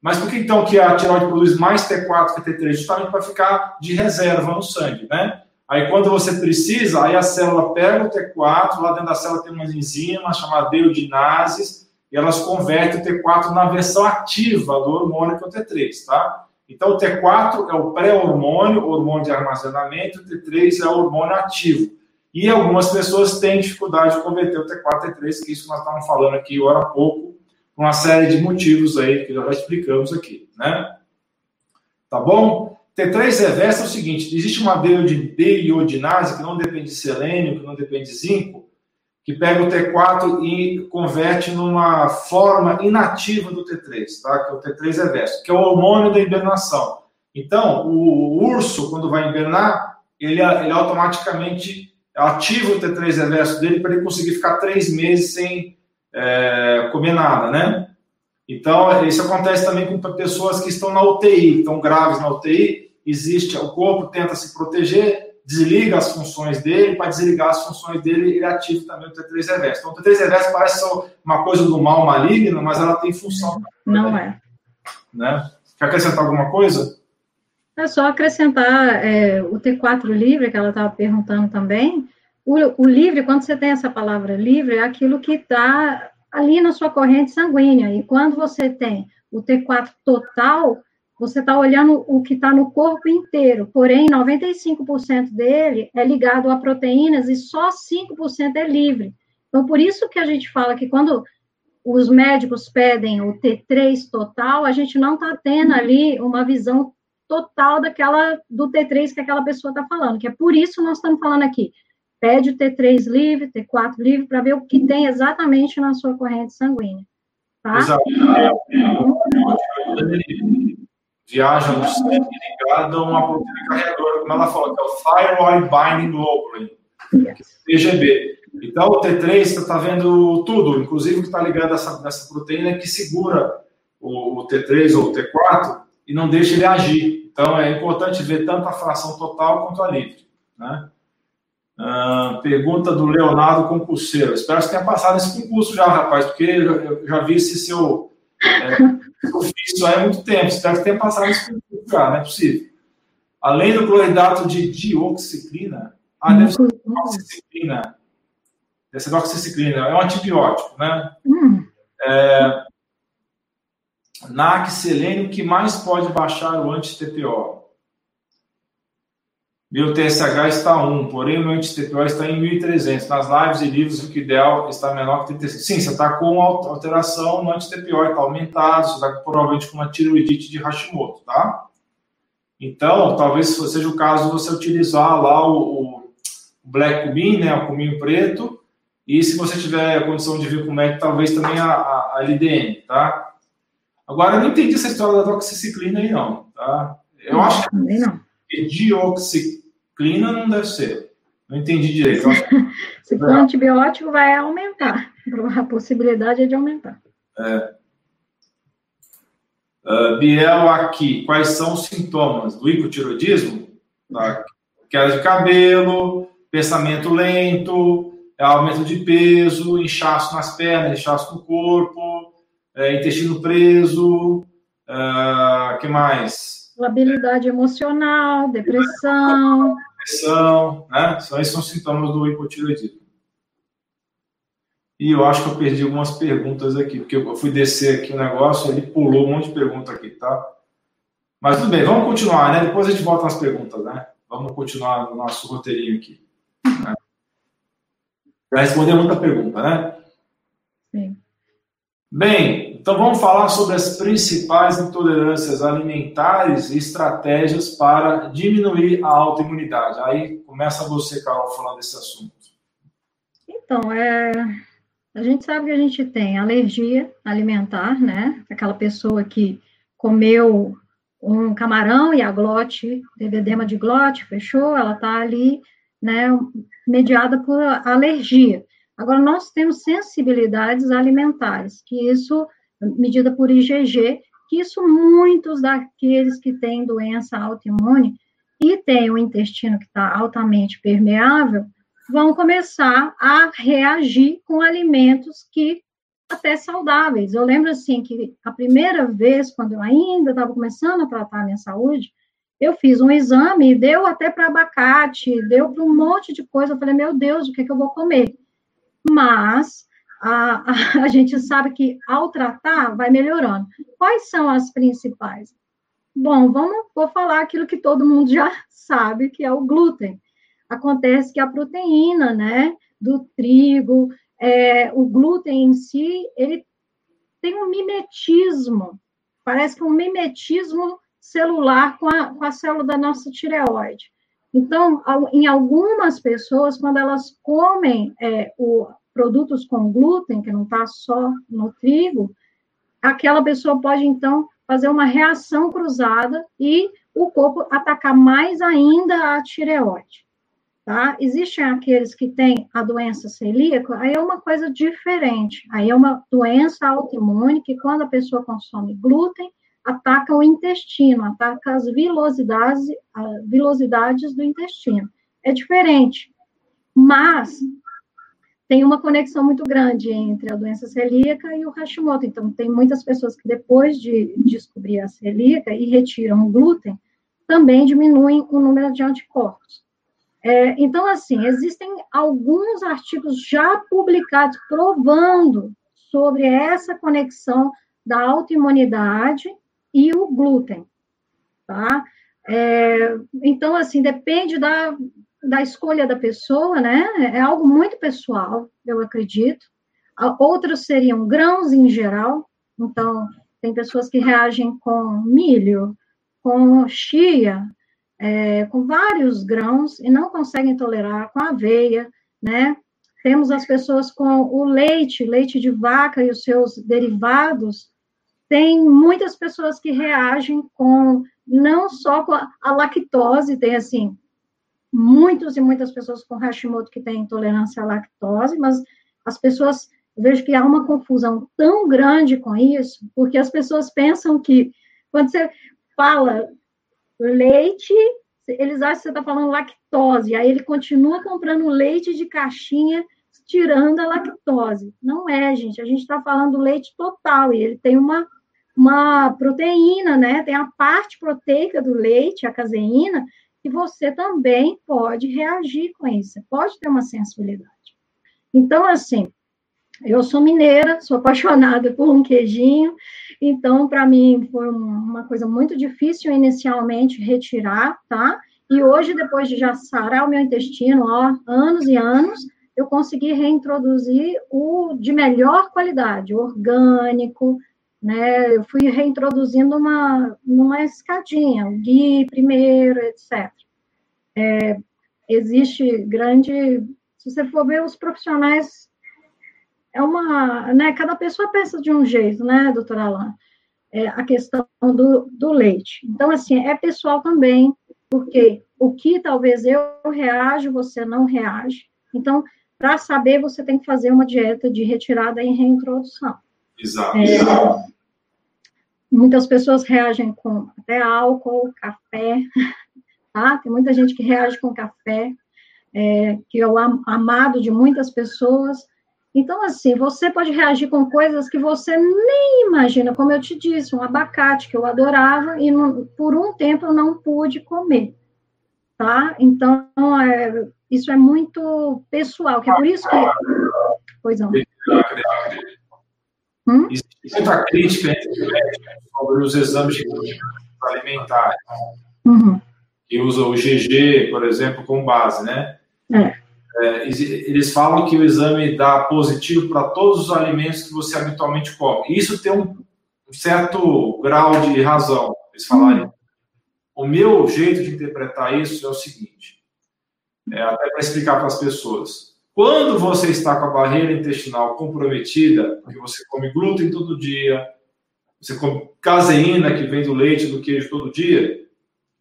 Mas por que então que a tireoide produz mais T4 que T3? Justamente para ficar de reserva no sangue, né? Aí quando você precisa, aí a célula pega o T4, lá dentro da célula tem umas enzimas chamadas deodinases, e elas convertem o T4 na versão ativa do hormônio que é o T3, tá? Então o T4 é o pré-hormônio, hormônio de armazenamento, o T3 é o hormônio ativo. E algumas pessoas têm dificuldade de converter o T4 e T3, que isso nós estávamos falando aqui agora há pouco, uma série de motivos aí que já explicamos aqui, né? Tá bom? T3 reverso é o seguinte: existe uma deiodinase que não depende de selênio, que não depende de zinco, que pega o T4 e converte numa forma inativa do T3, tá? Que é o T3 reverso, que é o hormônio da hibernação. Então, o urso, quando vai hibernar, ele, ele automaticamente ativa o T3 reverso dele para ele conseguir ficar três meses sem é, comer nada, né? Então, isso acontece também com pessoas que estão na UTI, estão graves na UTI, existe, o corpo tenta se proteger, desliga as funções dele, para desligar as funções dele, ele ativa também o T3 reverso. Então, o T3 reverso parece uma coisa do mal maligno, mas ela tem função. Não é. Né? Quer acrescentar alguma coisa? É só acrescentar é, o T4 livre, que ela estava perguntando também. O, o, livre, quando você tem essa palavra livre, é aquilo que está ali na sua corrente sanguínea. E quando você tem o T4 total, você está olhando o que está no corpo inteiro. Porém, 95% dele é ligado a proteínas e só 5% é livre. Então, por isso que a gente fala que quando os médicos pedem o T3 total, a gente não está tendo ali uma visão total daquela do T3 que aquela pessoa está falando, que é por isso nós estamos falando aqui. Pede o T3 livre, T4 livre, para ver o que tem exatamente na sua corrente sanguínea. Tá? Viaja no sangue ligado a uma proteína carregadora, como ela falou, que é o Thyroid Binding Globulin, TGB. Então, o T3 você está vendo tudo, inclusive o que está ligado a essa, essa proteína que segura o, o T3 ou o T4 e não deixa ele agir. Então, é importante ver tanto a fração total quanto a livre. Né? Uh, pergunta do Leonardo Concurseiro. Espero que você tenha passado esse concurso já, rapaz, porque eu já vi esse seu é, <laughs> ofício há muito tempo. Espero que tenha passado esse concurso já, não é possível. Além do cloridato de dioxiclina, ah, deve ser doxiciclina. Deve ser doxiciclina, é um antibiótico, né? Hum. É, selênio que mais pode baixar o anti-TPO? Meu TSH está 1, porém o meu anti-TPO está em 1.300. Nas lives e livros, o que ideal está menor que 35. Sim, você está com alteração no anti-TPO, está aumentado, você está provavelmente com uma tiroidite de Hashimoto, tá? Então, talvez seja o caso de você utilizar lá o, o Black Cumin, né, o cominho preto, e se você tiver a condição de vir com o médico, talvez também a, a, a LDN, tá? Agora, eu não entendi essa história da doxiciclina aí, não, tá? Eu não, acho que dioxiclina Clina não deve ser. Não entendi direito. <laughs> Se for antibiótico, vai aumentar. <laughs> A possibilidade é de aumentar. É. Uh, Biel aqui, quais são os sintomas do hipotiroidismo? Tá. Queda de cabelo, pensamento lento, aumento de peso, inchaço nas pernas, inchaço no corpo, é, intestino preso, uh, que mais? Labilidade emocional, depressão depressão, né? São esses são sintomas do hipotireoidismo. E eu acho que eu perdi algumas perguntas aqui, porque eu fui descer aqui o negócio, ele pulou um monte de pergunta aqui, tá? Mas tudo bem, vamos continuar, né? Depois a gente volta nas perguntas, né? Vamos continuar no nosso roteirinho aqui. Né? Já responder muita pergunta, né? Sim. Bem, então vamos falar sobre as principais intolerâncias alimentares e estratégias para diminuir a autoimunidade. Aí começa você, Carol, falar desse assunto. Então, é, a gente sabe que a gente tem alergia alimentar, né? Aquela pessoa que comeu um camarão e a glote, teve edema de glote, fechou, ela está ali, né, mediada por alergia. Agora, nós temos sensibilidades alimentares, que isso, medida por IgG, que isso muitos daqueles que têm doença autoimune e têm o intestino que está altamente permeável, vão começar a reagir com alimentos que até saudáveis. Eu lembro assim que a primeira vez, quando eu ainda estava começando a tratar a minha saúde, eu fiz um exame e deu até para abacate, deu para um monte de coisa. Eu falei, meu Deus, o que, é que eu vou comer? mas a, a, gente sabe que ao tratar vai melhorando. Quais são as principais? Bom, vamos vou falar aquilo que todo mundo já <laughs> sabe, que é o glúten. Acontece que a proteína, né, do trigo, é, o glúten em si, ele tem um mimetismo, parece que um mimetismo celular com a, com a célula da nossa tireoide. Então, em algumas pessoas, quando elas comem é, o, produtos com glúten, que não está só no trigo, aquela pessoa pode, então, fazer uma reação cruzada e o corpo atacar mais ainda a tireoide. Tá? Existem aqueles que têm a doença celíaca, aí é uma coisa diferente. Aí é uma doença autoimune que, quando a pessoa consome glúten, ataca o intestino, ataca as vilosidades, vilosidades do intestino. É diferente. Mas tem uma conexão muito grande entre a doença celíaca e o Hashimoto. Então, tem muitas pessoas que depois de descobrir a celíaca e retiram o glúten, também diminuem o número de anticorpos. É, então, assim, existem alguns artigos já publicados provando sobre essa conexão da autoimunidade e o glúten, tá? É, então, assim, depende da, da escolha da pessoa, né? É algo muito pessoal, eu acredito. Outros seriam grãos em geral, então, tem pessoas que reagem com milho, com chia, é, com vários grãos e não conseguem tolerar, com aveia, né? Temos as pessoas com o leite, leite de vaca e os seus derivados. Tem muitas pessoas que reagem com, não só com a, a lactose, tem assim, muitos e muitas pessoas com Hashimoto que têm intolerância à lactose, mas as pessoas, vejo que há uma confusão tão grande com isso, porque as pessoas pensam que, quando você fala leite, eles acham que você está falando lactose, aí ele continua comprando leite de caixinha, tirando a lactose. Não é, gente, a gente está falando leite total, e ele tem uma, uma proteína, né? Tem a parte proteica do leite, a caseína, que você também pode reagir com isso, pode ter uma sensibilidade. Então, assim, eu sou mineira, sou apaixonada por um queijinho, então, para mim, foi uma coisa muito difícil inicialmente retirar, tá? E hoje, depois de já sarar o meu intestino, ó, anos e anos, eu consegui reintroduzir o de melhor qualidade, orgânico, né? Eu fui reintroduzindo uma, uma escadinha, o GUI primeiro, etc. É, existe grande. Se você for ver os profissionais, é uma. Né, cada pessoa pensa de um jeito, né, doutora Alain? É, a questão do, do leite. Então, assim, é pessoal também, porque o que talvez eu reajo, você não reage. Então, para saber, você tem que fazer uma dieta de retirada e reintrodução. Exato. É, muitas pessoas reagem com até álcool, café, <laughs> tá? Tem muita gente que reage com café, é, que é o amado de muitas pessoas. Então, assim, você pode reagir com coisas que você nem imagina, como eu te disse, um abacate que eu adorava e não, por um tempo eu não pude comer, tá? Então, é, isso é muito pessoal, que é por isso que... Pois não. Hum? Existe muita crítica sobre os exames alimentares, uhum. que usa o GG, por exemplo, como base, né? É. É, eles falam que o exame dá positivo para todos os alimentos que você habitualmente come. Isso tem um certo grau de razão, eles falarem. Uhum. O meu jeito de interpretar isso é o seguinte, é, até para explicar para as pessoas. Quando você está com a barreira intestinal comprometida, porque você come glúten todo dia, você come caseína que vem do leite, do queijo todo dia,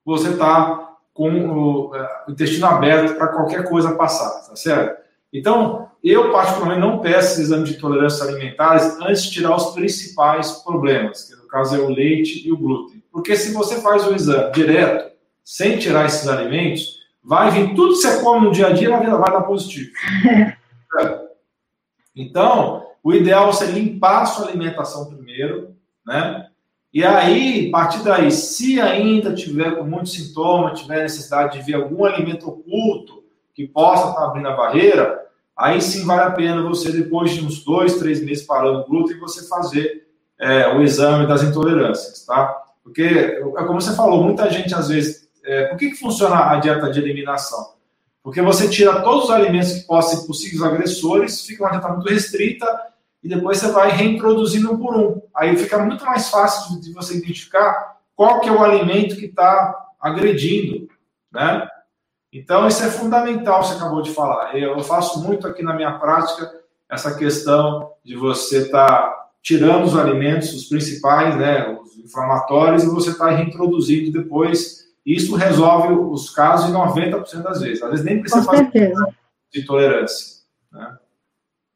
você está com o, é, intestino aberto para qualquer coisa passar, tá certo? Então, eu particularmente não peço exame de tolerância alimentares antes de tirar os principais problemas, que no caso é o leite e o glúten. Porque se você faz o exame direto, sem tirar esses alimentos, vai vir tudo que você come no dia a dia, vai, vai dar positivo. <laughs> Então, o ideal é você limpar a sua alimentação primeiro, né? E aí, a partir daí, se ainda tiver com muitos sintomas, tiver necessidade de ver algum alimento oculto que possa estar abrindo a barreira, aí sim vale a pena você, depois de uns dois, três meses parando o glúten, você fazer é, o exame das intolerâncias, tá? Porque, é como você falou, muita gente às vezes é, por que, que funciona a dieta de eliminação? Porque você tira todos os alimentos que possam ser possíveis agressores, fica uma dieta muito restrita e depois você vai reintroduzindo um por um. Aí fica muito mais fácil de você identificar qual que é o alimento que está agredindo, né? Então, isso é fundamental, você acabou de falar. Eu faço muito aqui na minha prática essa questão de você estar tá tirando os alimentos, os principais, né, os inflamatórios, e você está reintroduzindo depois isso resolve os casos em 90% das vezes. Às vezes nem precisa Com fazer de tolerância. Né?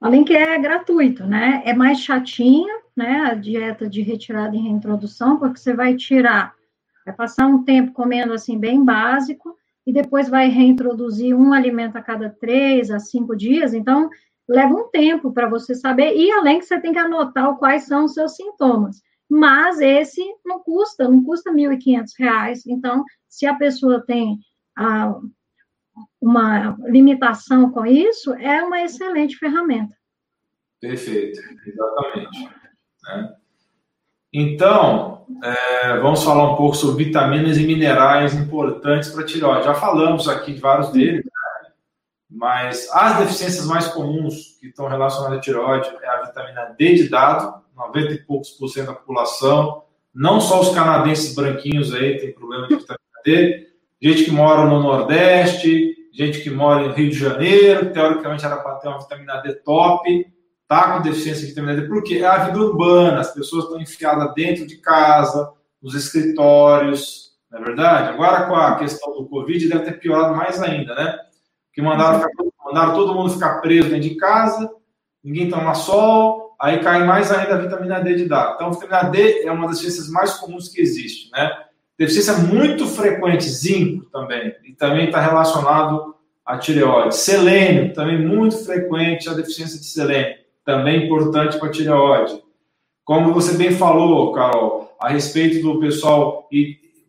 Além que é gratuito, né? É mais chatinha, né? A dieta de retirada e reintrodução, porque você vai tirar, vai passar um tempo comendo assim bem básico e depois vai reintroduzir um alimento a cada três a cinco dias. Então, leva um tempo para você saber, e além que você tem que anotar quais são os seus sintomas mas esse não custa, não custa R$ 1.500. Então, se a pessoa tem ah, uma limitação com isso, é uma excelente ferramenta. Perfeito, exatamente. Né? Então, é, vamos falar um pouco sobre vitaminas e minerais importantes para a tireoide. Já falamos aqui de vários deles, né? mas as deficiências mais comuns que estão relacionadas à tireoide é a vitamina D de dado, 90 e poucos por cento da população Não só os canadenses branquinhos aí têm problema de vitamina D, gente que mora no Nordeste, gente que mora no Rio de Janeiro, teoricamente era para ter uma vitamina D top, tá com deficiência de vitamina D, porque é a vida urbana, as pessoas estão enfiadas dentro de casa, nos escritórios, não é verdade? Agora com a questão do Covid deve ter piorado mais ainda, né? Que mandaram, mandaram todo mundo ficar preso dentro de casa, ninguém toma sol, aí cai mais ainda a vitamina D de dar. Então, vitamina D é uma das deficiências mais comuns que existe, né? Deficiência muito frequente, zinco também, e também está relacionado à tireoide. Selênio, também muito frequente a deficiência de selênio, também importante para a tireoide. Como você bem falou, Carol, a respeito do pessoal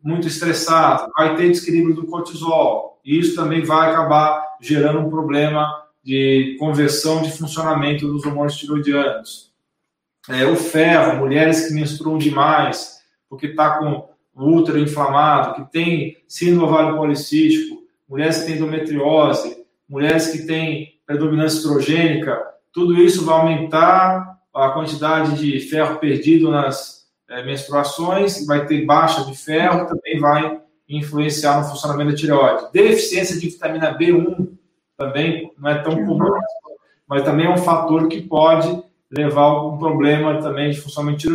muito estressado, vai ter desequilíbrio do cortisol, e isso também vai acabar gerando um problema de conversão de funcionamento dos hormônios tiroidianos. É, o ferro, mulheres que menstruam demais, porque está com o útero inflamado, que tem síndrome ovário policístico, mulheres que têm endometriose, mulheres que têm predominância estrogênica, tudo isso vai aumentar a quantidade de ferro perdido nas é, menstruações, vai ter baixa de ferro, também vai influenciar no funcionamento da tireoide. Deficiência de vitamina B1 também não é tão comum, mas também é um fator que pode levar a um problema também de funcionamento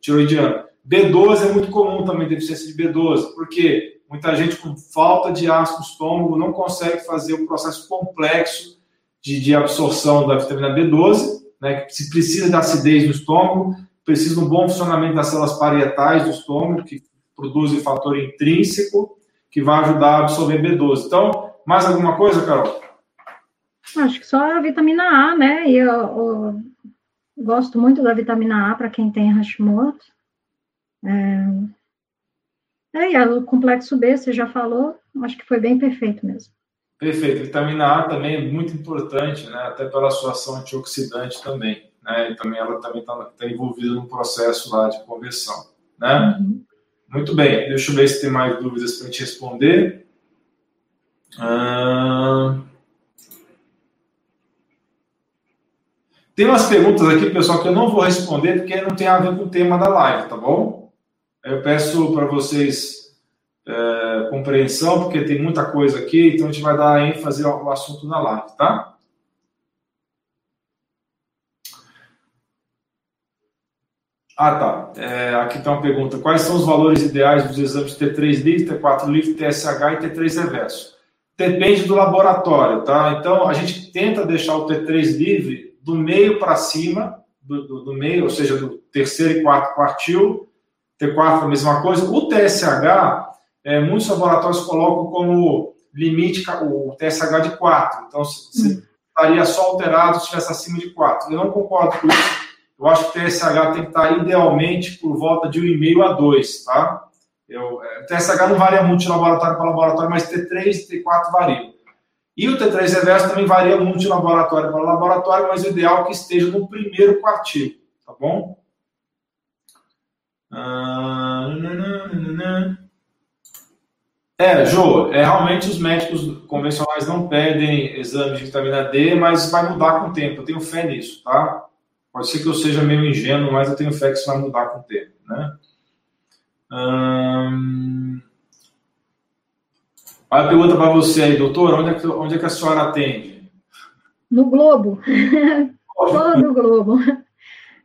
tiroidiano. B12 é muito comum também, deficiência de B12, porque muita gente com falta de ácido no estômago não consegue fazer o processo complexo de, de absorção da vitamina B12, né, que se precisa de acidez no estômago, precisa de um bom funcionamento das células parietais do estômago, que produzem fator intrínseco, que vai ajudar a absorver B12. Então, mais alguma coisa, Carol? Acho que só a vitamina A, né? E eu, eu gosto muito da vitamina A para quem tem Hashimoto. É, é, e o complexo B, você já falou, acho que foi bem perfeito mesmo. Perfeito. Vitamina A também é muito importante, né? Até pela sua ação antioxidante também, né? E também ela também está tá envolvida no processo lá de conversão, né? Uhum. Muito bem. Deixa eu ver se tem mais dúvidas para a gente responder. Ah... Tem umas perguntas aqui, pessoal, que eu não vou responder porque não tem a ver com o tema da live, tá bom? Eu peço para vocês é, compreensão, porque tem muita coisa aqui, então a gente vai dar ênfase ao assunto na live, tá? Ah, tá. É, aqui está uma pergunta. Quais são os valores ideais dos exames T3 livre, T4 livre, TSH e T3 reverso? Depende do laboratório, tá? Então, a gente tenta deixar o T3 livre do meio para cima, do, do, do, meio, ou seja, do terceiro e quarto quartil, T4 a mesma coisa. O TSH, é, muitos laboratórios colocam como limite o TSH de 4. Então, se, hum. estaria só alterado se estivesse acima de 4. Eu não concordo com isso. Eu acho que o TSH tem que estar idealmente por volta de 1,5 a 2, tá? Eu, é, o TSH não varia muito de laboratório para laboratório, mas T3 e T4 variam. E o T3 reverso também varia muito de laboratório para laboratório, mas o ideal é que esteja no primeiro quartil, tá bom? Ah, é, Jô, é, realmente os médicos convencionais não pedem exame de vitamina D, mas vai mudar com o tempo. Eu tenho fé nisso, tá? Pode ser que eu seja meio ingênuo, mas eu tenho fé que isso vai mudar com o tempo, né? Hum... a pergunta para você aí, doutor, onde é, que, onde é que a senhora atende? No Globo. Todo Globo.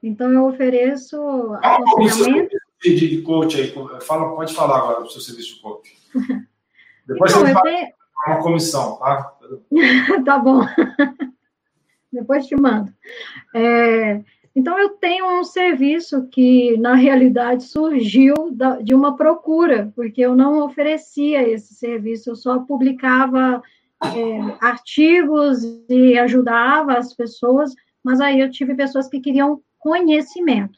Então, eu ofereço aconselhamento. De, de coach aí, fala, pode falar agora do seu serviço de coach. <laughs> Depois então, você fala tenho... uma comissão, tá? <laughs> tá bom. Depois te mando. É, então, eu tenho um serviço que, na realidade, surgiu de uma procura, porque eu não oferecia esse serviço, eu só publicava é, artigos e ajudava as pessoas, mas aí eu tive pessoas que queriam conhecimento,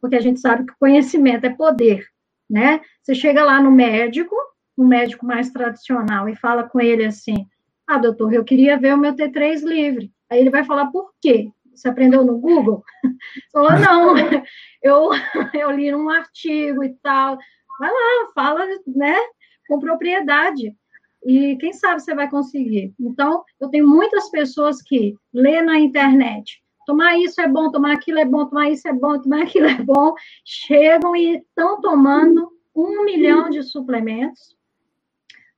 porque a gente sabe que conhecimento é poder, né? Você chega lá no médico, um médico mais tradicional, e fala com ele assim: Ah, doutor, eu queria ver o meu T3 livre. Aí ele vai falar por quê? Você aprendeu no Google? <laughs> Falou, não, <laughs> eu, eu li um artigo e tal. Vai lá, fala, né, com propriedade. E quem sabe você vai conseguir. Então, eu tenho muitas pessoas que lê na internet, tomar isso é bom, tomar aquilo é bom, tomar isso é bom, tomar aquilo é bom, chegam e estão tomando um milhão de suplementos,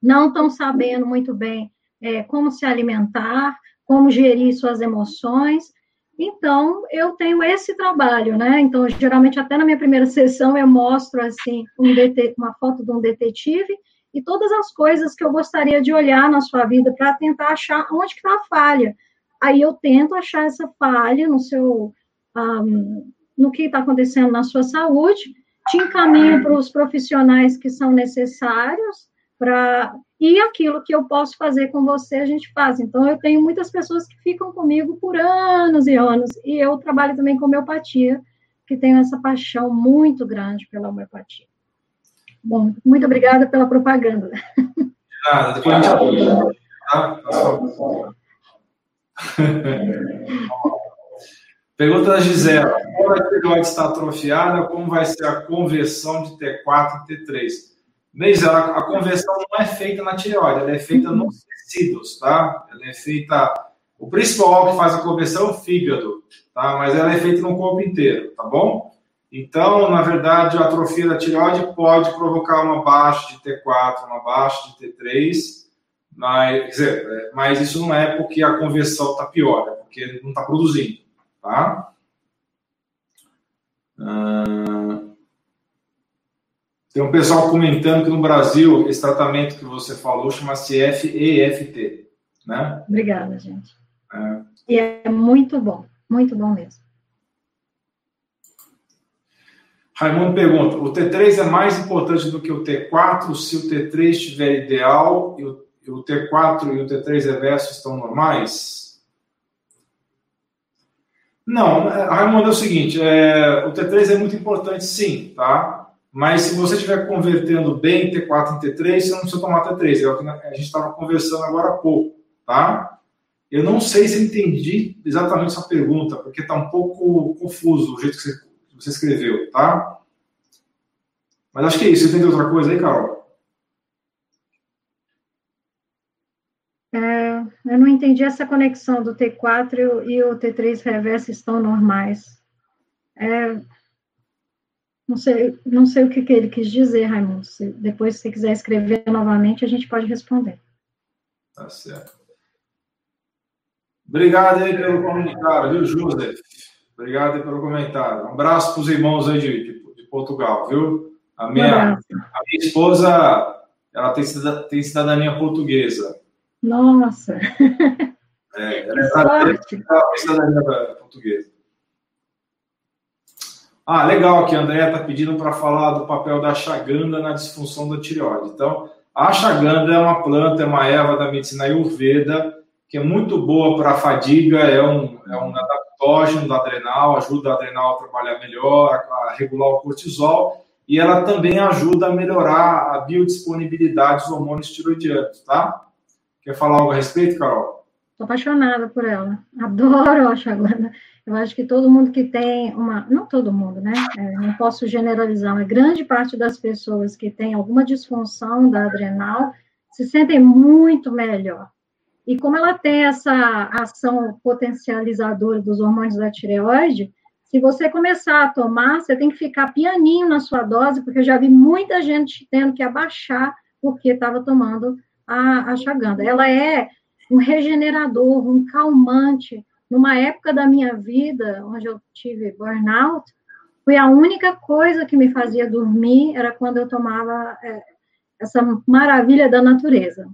não estão sabendo muito bem é, como se alimentar, como gerir suas emoções. Então, eu tenho esse trabalho, né? Então, geralmente, até na minha primeira sessão, eu mostro, assim, um uma foto de um detetive e todas as coisas que eu gostaria de olhar na sua vida para tentar achar onde está a falha. Aí eu tento achar essa falha no seu, um, no que está acontecendo na sua saúde, te encaminho para os profissionais que são necessários para e aquilo que eu posso fazer com você, a gente faz. Então, eu tenho muitas pessoas que ficam comigo por anos e anos, e eu trabalho também com homeopatia, que tenho essa paixão muito grande pela homeopatia. Bom, muito obrigada pela propaganda. Nada, depois a gente tá? <laughs> Pergunta da Gisela. Quando a tireoide está atrofiada, como vai ser a conversão de T4 em T3? Veja, a, a conversão não é feita na tireoide, ela é feita nos tecidos, tá? Ela é feita... O principal que faz a conversão é o fígado, tá? Mas ela é feita no corpo inteiro, tá bom? Então, na verdade, a atrofia da tireoide pode provocar uma baixa de T4, uma baixa de T3, mas, dizer, é, mas isso não é porque a conversão está pior, é porque não está produzindo, tá? Tem um pessoal comentando que no Brasil esse tratamento que você falou chama-se FEFT, né? Obrigada, gente. É. E é muito bom, muito bom mesmo. Raimundo pergunta: o T3 é mais importante do que o T4 se o T3 estiver ideal e o, e o T4 e o T3 reverso estão normais? Não, é, Raimundo é o seguinte: é, o T3 é muito importante, sim, tá? Mas se você estiver convertendo bem T4 em T3, você não precisa tomar T3. É o que a gente estava conversando agora há pouco, tá? Eu não sei se entendi exatamente essa pergunta, porque está um pouco confuso o jeito que você você escreveu, tá? Mas acho que é isso. Você tem outra coisa aí, Carol? É, eu não entendi essa conexão do T4 e o T3 reverso estão normais. É, não sei, não sei o que, que ele quis dizer, Raimundo. Se, depois, se você quiser escrever novamente, a gente pode responder. Tá certo. Obrigado aí pelo comentário, viu, Joseph? Obrigado pelo comentário. Um abraço para os irmãos aí de, de, de, Portugal, viu? A minha, a minha esposa, ela tem, tem cidadania portuguesa. Nossa! É, <laughs> ela é cidadania portuguesa. Ah, legal que a André está pedindo para falar do papel da chaganda na disfunção da tireoide. Então, a chaganda é uma planta, é uma erva da medicina ayurveda, que é muito boa para fadiga, é um, é um adaptógeno da adrenal, ajuda a adrenal a trabalhar melhor, a, regular o cortisol, e ela também ajuda a melhorar a biodisponibilidade dos hormônios tiroidianos, tá? Quer falar algo a respeito, Carol? Estou apaixonada por ela. Adoro a ashwagandha. Eu acho que todo mundo que tem uma. Não todo mundo, né? É, não posso generalizar, mas grande parte das pessoas que têm alguma disfunção da adrenal se sentem muito melhor. E como ela tem essa ação potencializadora dos hormônios da tireoide, se você começar a tomar, você tem que ficar pianinho na sua dose, porque eu já vi muita gente tendo que abaixar porque estava tomando a ashwagandha. Ela é um regenerador, um calmante. Numa época da minha vida, onde eu tive burnout, foi a única coisa que me fazia dormir, era quando eu tomava é, essa maravilha da natureza.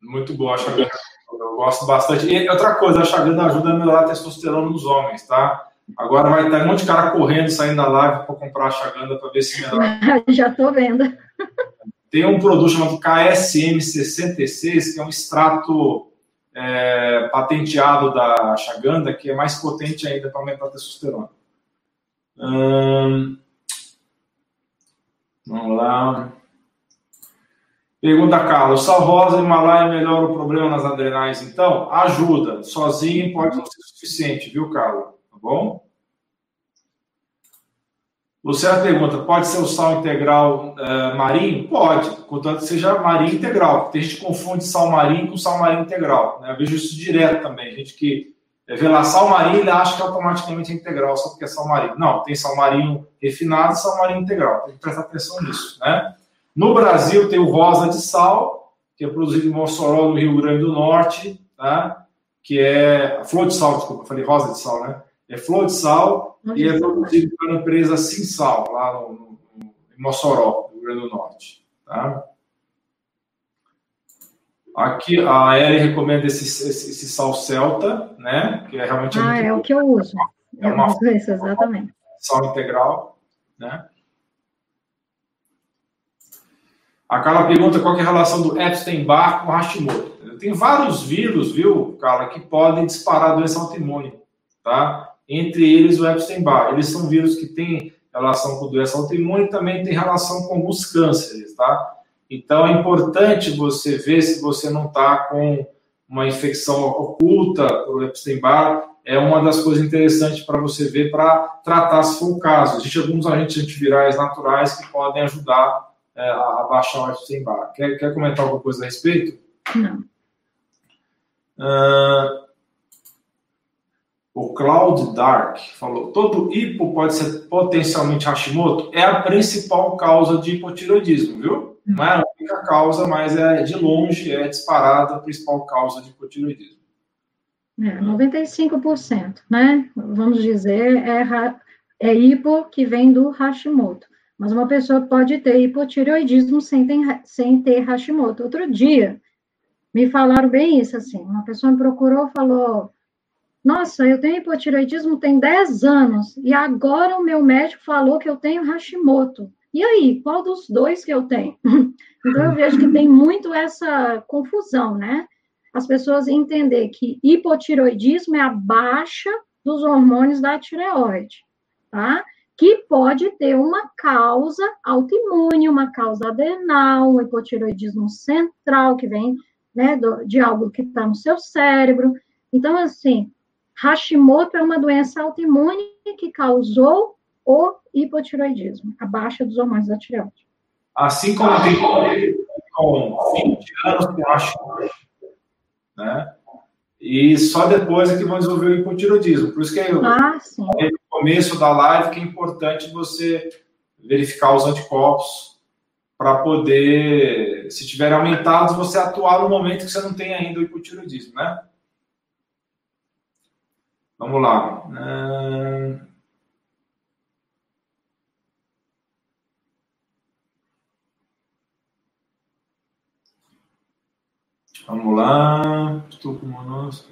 Muito boa a Chaganda. Eu gosto bastante. E outra coisa, a Chaganda ajuda a melhorar a testosterona nos homens, tá? Agora vai estar um monte de cara correndo, saindo da live para comprar a Chaganda para ver se melhora. <laughs> Já estou vendo. <laughs> Tem um produto chamado KSM66, que é um extrato é, patenteado da Chaganda, que é mais potente ainda para aumentar a testosterona. Hum, vamos lá. Pergunta Carlos, sal rosa Himalaia melhora o problema nas adrenais, então? Ajuda. Sozinho pode não ser suficiente, viu, Carlos? Tá bom? Luciana pergunta, pode ser o sal integral uh, marinho? Pode, contanto que seja marinho integral. Tem gente que confunde sal marinho com sal marinho integral. Né? Eu vejo isso direto também. Gente que é, vê lá sal marinho, ele acha que automaticamente é integral só porque é sal marinho. Não, tem sal marinho refinado e sal marinho integral. Tem que prestar atenção nisso, né? No Brasil tem o rosa de sal, que é produzido em Mossoró, no Rio Grande do Norte, tá? que é flor de sal, desculpa, falei rosa de sal, né? É flor de sal e é produzido pela empresa Sinsal, lá no, no, em Mossoró, no Rio Grande do Norte. Tá? Aqui a Eri recomenda esse, esse, esse, sal celta, né? Que é realmente. Ah, é o que eu uso. É uma esse, exatamente. Sal integral, né? A Carla pergunta qual é a relação do Epstein-Barr com Hashimoto. Tem vários vírus, viu, Carla, que podem disparar doença autoimune, tá? Entre eles o Epstein-Barr. Eles são vírus que têm relação com doença autoimune e também tem relação com alguns cânceres, tá? Então é importante você ver se você não está com uma infecção oculta por Epstein-Barr. É uma das coisas interessantes para você ver para tratar se for o caso. Existem alguns agentes antivirais naturais que podem ajudar é, a, baixar o Epstein-Barr. Quer, quer comentar alguma coisa a respeito? Não. Uh, o Cloud Dark falou: todo hipo pode ser potencialmente Hashimoto? É a principal causa de hipotiroidismo, viu? Não é a única causa, mas é de longe, é disparada a principal causa de hipotiroidismo. É, 95%, né? Vamos dizer, é, é hipo que vem do Hashimoto. Mas uma pessoa pode ter hipotireoidismo sem ter, sem ter Hashimoto. Outro dia, me falaram bem isso, assim, uma pessoa me procurou e falou, nossa, eu tenho hipotireoidismo tem 10 anos, e agora o meu médico falou que eu tenho Hashimoto. E aí, qual dos dois que eu tenho? <laughs> então, eu vejo que tem muito essa confusão, né? As pessoas entender que hipotiroidismo é a baixa dos hormônios da tireoide, tá? que pode ter uma causa autoimune, uma causa adrenal, um hipotiroidismo central, que vem né, de algo que está no seu cérebro. Então, assim, Hashimoto é uma doença autoimune que causou o hipotiroidismo, a baixa dos hormônios da tireoide. Assim como tem com 20 anos com Hashimoto, né? E só depois é que vão desenvolver o hipotiroidismo. Por isso que eu, ah, sim começo da live que é importante você verificar os anticorpos para poder, se tiverem aumentados, você atuar no momento que você não tem ainda o hipotiroidismo, né? Vamos lá. Vamos lá. Estou com uma nossa.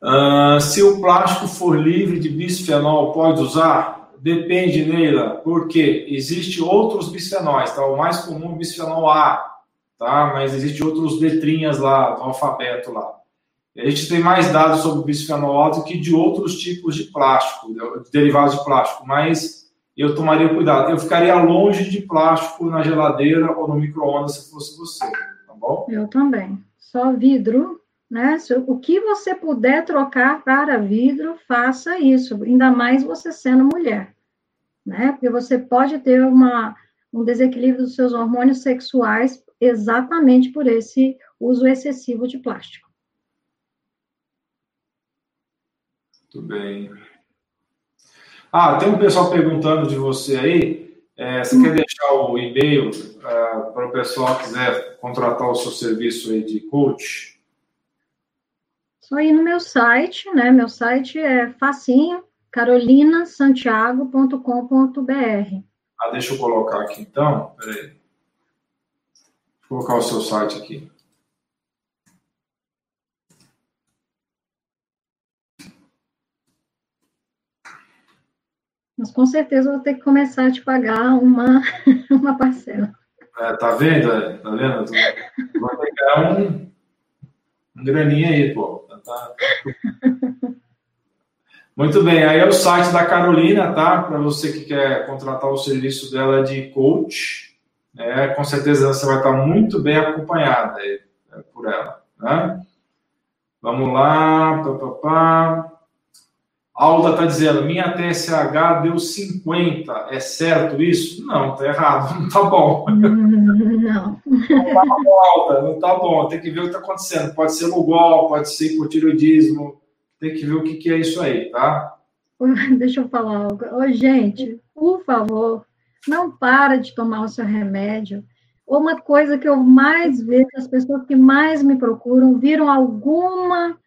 Uh, se o plástico for livre de bisfenol, pode usar? Depende, Neila, porque existe outros bisfenóis, tá? O mais comum é o bisfenol A, tá? Mas existe outros letrinhas lá, do alfabeto lá. A gente tem mais dados sobre o bisfenol A do que de outros tipos de plástico, de derivados de plástico, mas eu tomaria cuidado. Eu ficaria longe de plástico na geladeira ou no micro-ondas se fosse você, tá bom? Eu também. Só vidro né? O que você puder trocar para vidro, faça isso, ainda mais você sendo mulher, né? Porque você pode ter uma, um desequilíbrio dos seus hormônios sexuais exatamente por esse uso excessivo de plástico. Muito bem. Ah, tem um pessoal perguntando de você aí. É, você hum. quer deixar o e-mail uh, para o pessoal que quiser contratar o seu serviço aí de coach? Só ir no meu site, né? Meu site é facinho, carolinasantiago.com.br. Ah, deixa eu colocar aqui então. Peraí. Vou colocar o seu site aqui. Mas com certeza eu vou ter que começar a te pagar uma, <laughs> uma parcela. É, tá vendo? É, tá vendo? Vou pegar um, um graninha aí, pô. Tá? Muito bem, aí é o site da Carolina, tá? Para você que quer contratar o serviço dela de coach, é, com certeza você vai estar muito bem acompanhada é, por ela, né? Vamos lá, pá, pá, pá. Alda está dizendo, minha TSH deu 50. É certo isso? Não, está errado. <laughs> Não está bom. <laughs> Não. Não está bom, Alda. Não está bom. Tem que ver o que está acontecendo. Pode ser lugol, pode ser hipotireoidismo. Tem que ver o que, que é isso aí, tá? <laughs> Deixa eu falar algo. Ô, gente, por favor, não para de tomar o seu remédio. Uma coisa que eu mais vejo, as pessoas que mais me procuram, viram alguma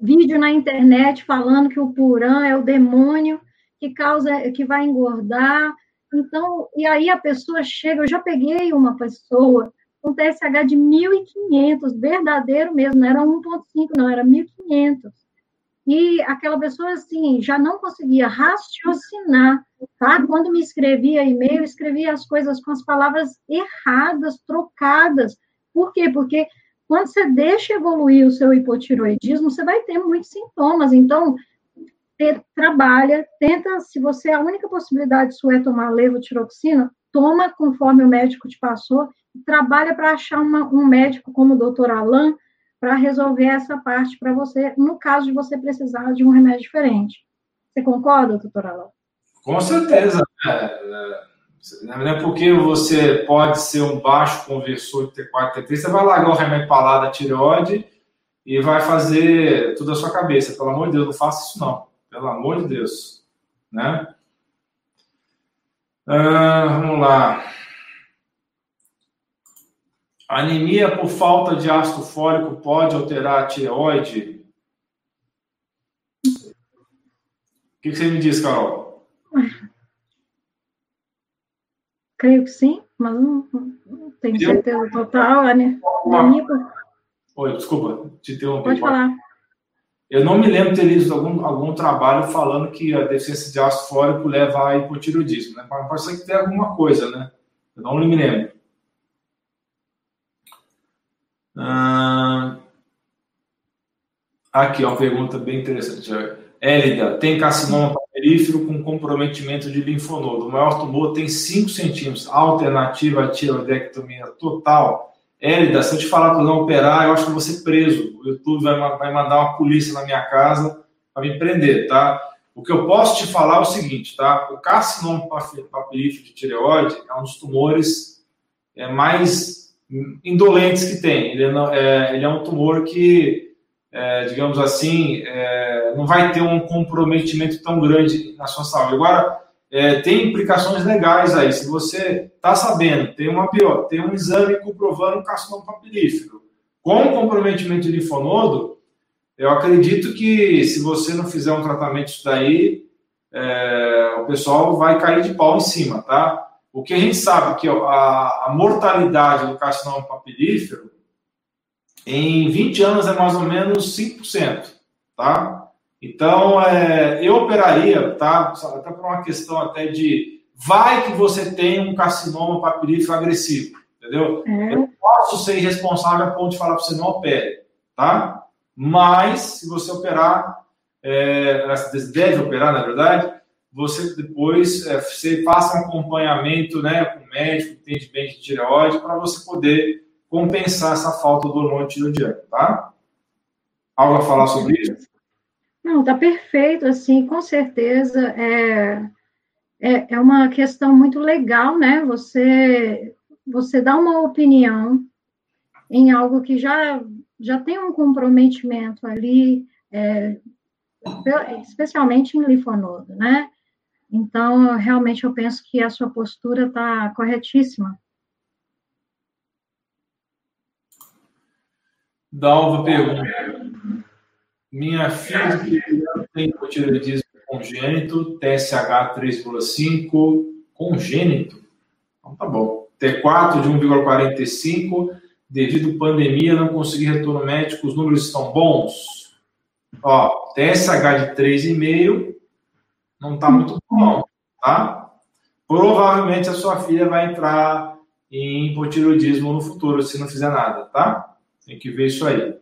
vídeo na internet falando que o purã é o demônio que causa, que vai engordar. Então, e aí a pessoa chega, eu já peguei uma pessoa com TSH de 1.500, verdadeiro mesmo, não era 1.5, não, era 1.500. E aquela pessoa, assim, já não conseguia raciocinar, tá? Quando me escrevia e-mail, escrevia as coisas com as palavras erradas, trocadas. Por quê? Porque quando você deixa evoluir o seu hipotiroidismo, você vai ter muitos sintomas. Então, te, trabalha, tenta, se você a única possibilidade sua é tomar levotiroxina, toma conforme o médico te passou, trabalha para achar uma, um médico como o doutor Alain para resolver essa parte para você, no caso de você precisar de um remédio diferente. Você concorda, doutor Alain? Com certeza. É, é não é porque você pode ser um baixo conversor de T4, T3, você vai largar o remédio para lá da tireoide e vai fazer tudo a sua cabeça. Pelo amor de Deus, não faça isso não. Pelo amor de Deus. Né? Ah, vamos lá. Anemia por falta de ácido fólico pode alterar a tireoide? O que você me diz, Carol? Creio que sim, mas não, não tenho certeza total. Né? Oi, desculpa, te interrompi. Pode falar. Eu não me lembro de ter lido algum, algum trabalho falando que a deficiência de ácido fólico leva a hipotiroidismo, né? Pode ser que tenha alguma coisa, né? Eu não me lembro. Ah, aqui, uma pergunta bem interessante. Élida, tem carcinoma perífero com comprometimento de linfonodo. O maior tumor tem 5 centímetros. Alternativa à tiroidectomia total. Élida, se eu te falar para não operar, eu acho que vou ser preso. O YouTube vai, vai mandar uma polícia na minha casa para me prender, tá? O que eu posso te falar é o seguinte, tá? O carcinoma papirífero de tireoide é um dos tumores é, mais indolentes que tem. Ele é, é, ele é um tumor que é, digamos assim, é, não vai ter um comprometimento tão grande na sua saúde. Agora, é, tem implicações legais aí. Se você está sabendo, tem uma pior, tem um exame comprovando um carcinoma papilífero com comprometimento de linfonodo, eu acredito que se você não fizer um tratamento disso daí, é, o pessoal vai cair de pau em cima, tá? O que a gente sabe que a, a mortalidade do carcinoma papilífero em 20 anos é mais ou menos 5%, tá? Então, é, eu operaria, tá? Até por uma questão até de vai que você tem um carcinoma papirífero agressivo, entendeu? É. Eu posso ser irresponsável a ponto de falar para você não opere, tá? Mas, se você operar, é, deve operar, na verdade, você depois é, você faça um acompanhamento né, com o médico, entende bem de tireoide, para você poder compensar essa falta do hormônio tiroidiano, tá? Algo a falar sobre isso? Não, tá perfeito, assim, com certeza. É, é, é uma questão muito legal, né? Você, você dá uma opinião em algo que já, já tem um comprometimento ali, é, especialmente em linfonodo, né? Então, realmente, eu penso que a sua postura está corretíssima. Dalva pergunta: Minha filha tem hipotireoidismo congênito, TSH 3,5 congênito. Então tá bom. T4 de 1,45. Devido à pandemia, não consegui retorno médico, os números estão bons. Ó, TSH de 3,5 não tá muito bom, tá? Provavelmente a sua filha vai entrar em hipotiroidismo no futuro, se não fizer nada, tá? Tem que ver isso aí.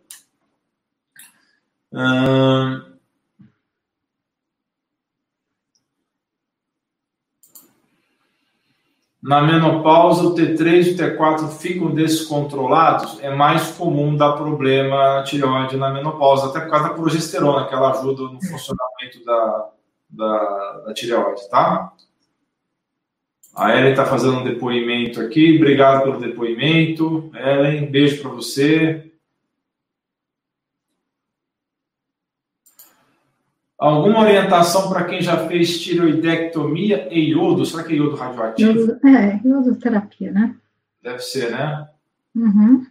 Hum... Na menopausa, o T3 e o T4 ficam descontrolados. É mais comum dar problema tireoide na menopausa, até por causa da progesterona, que ela ajuda no funcionamento da, da, da tireoide, tá? A Ellen está fazendo um depoimento aqui. Obrigado pelo depoimento. Ellen, beijo para você. Alguma orientação para quem já fez tireoidectomia e iodo? Será que é iodo radioativo? Iodo, é, iodoterapia, né? Deve ser, né? Uhum.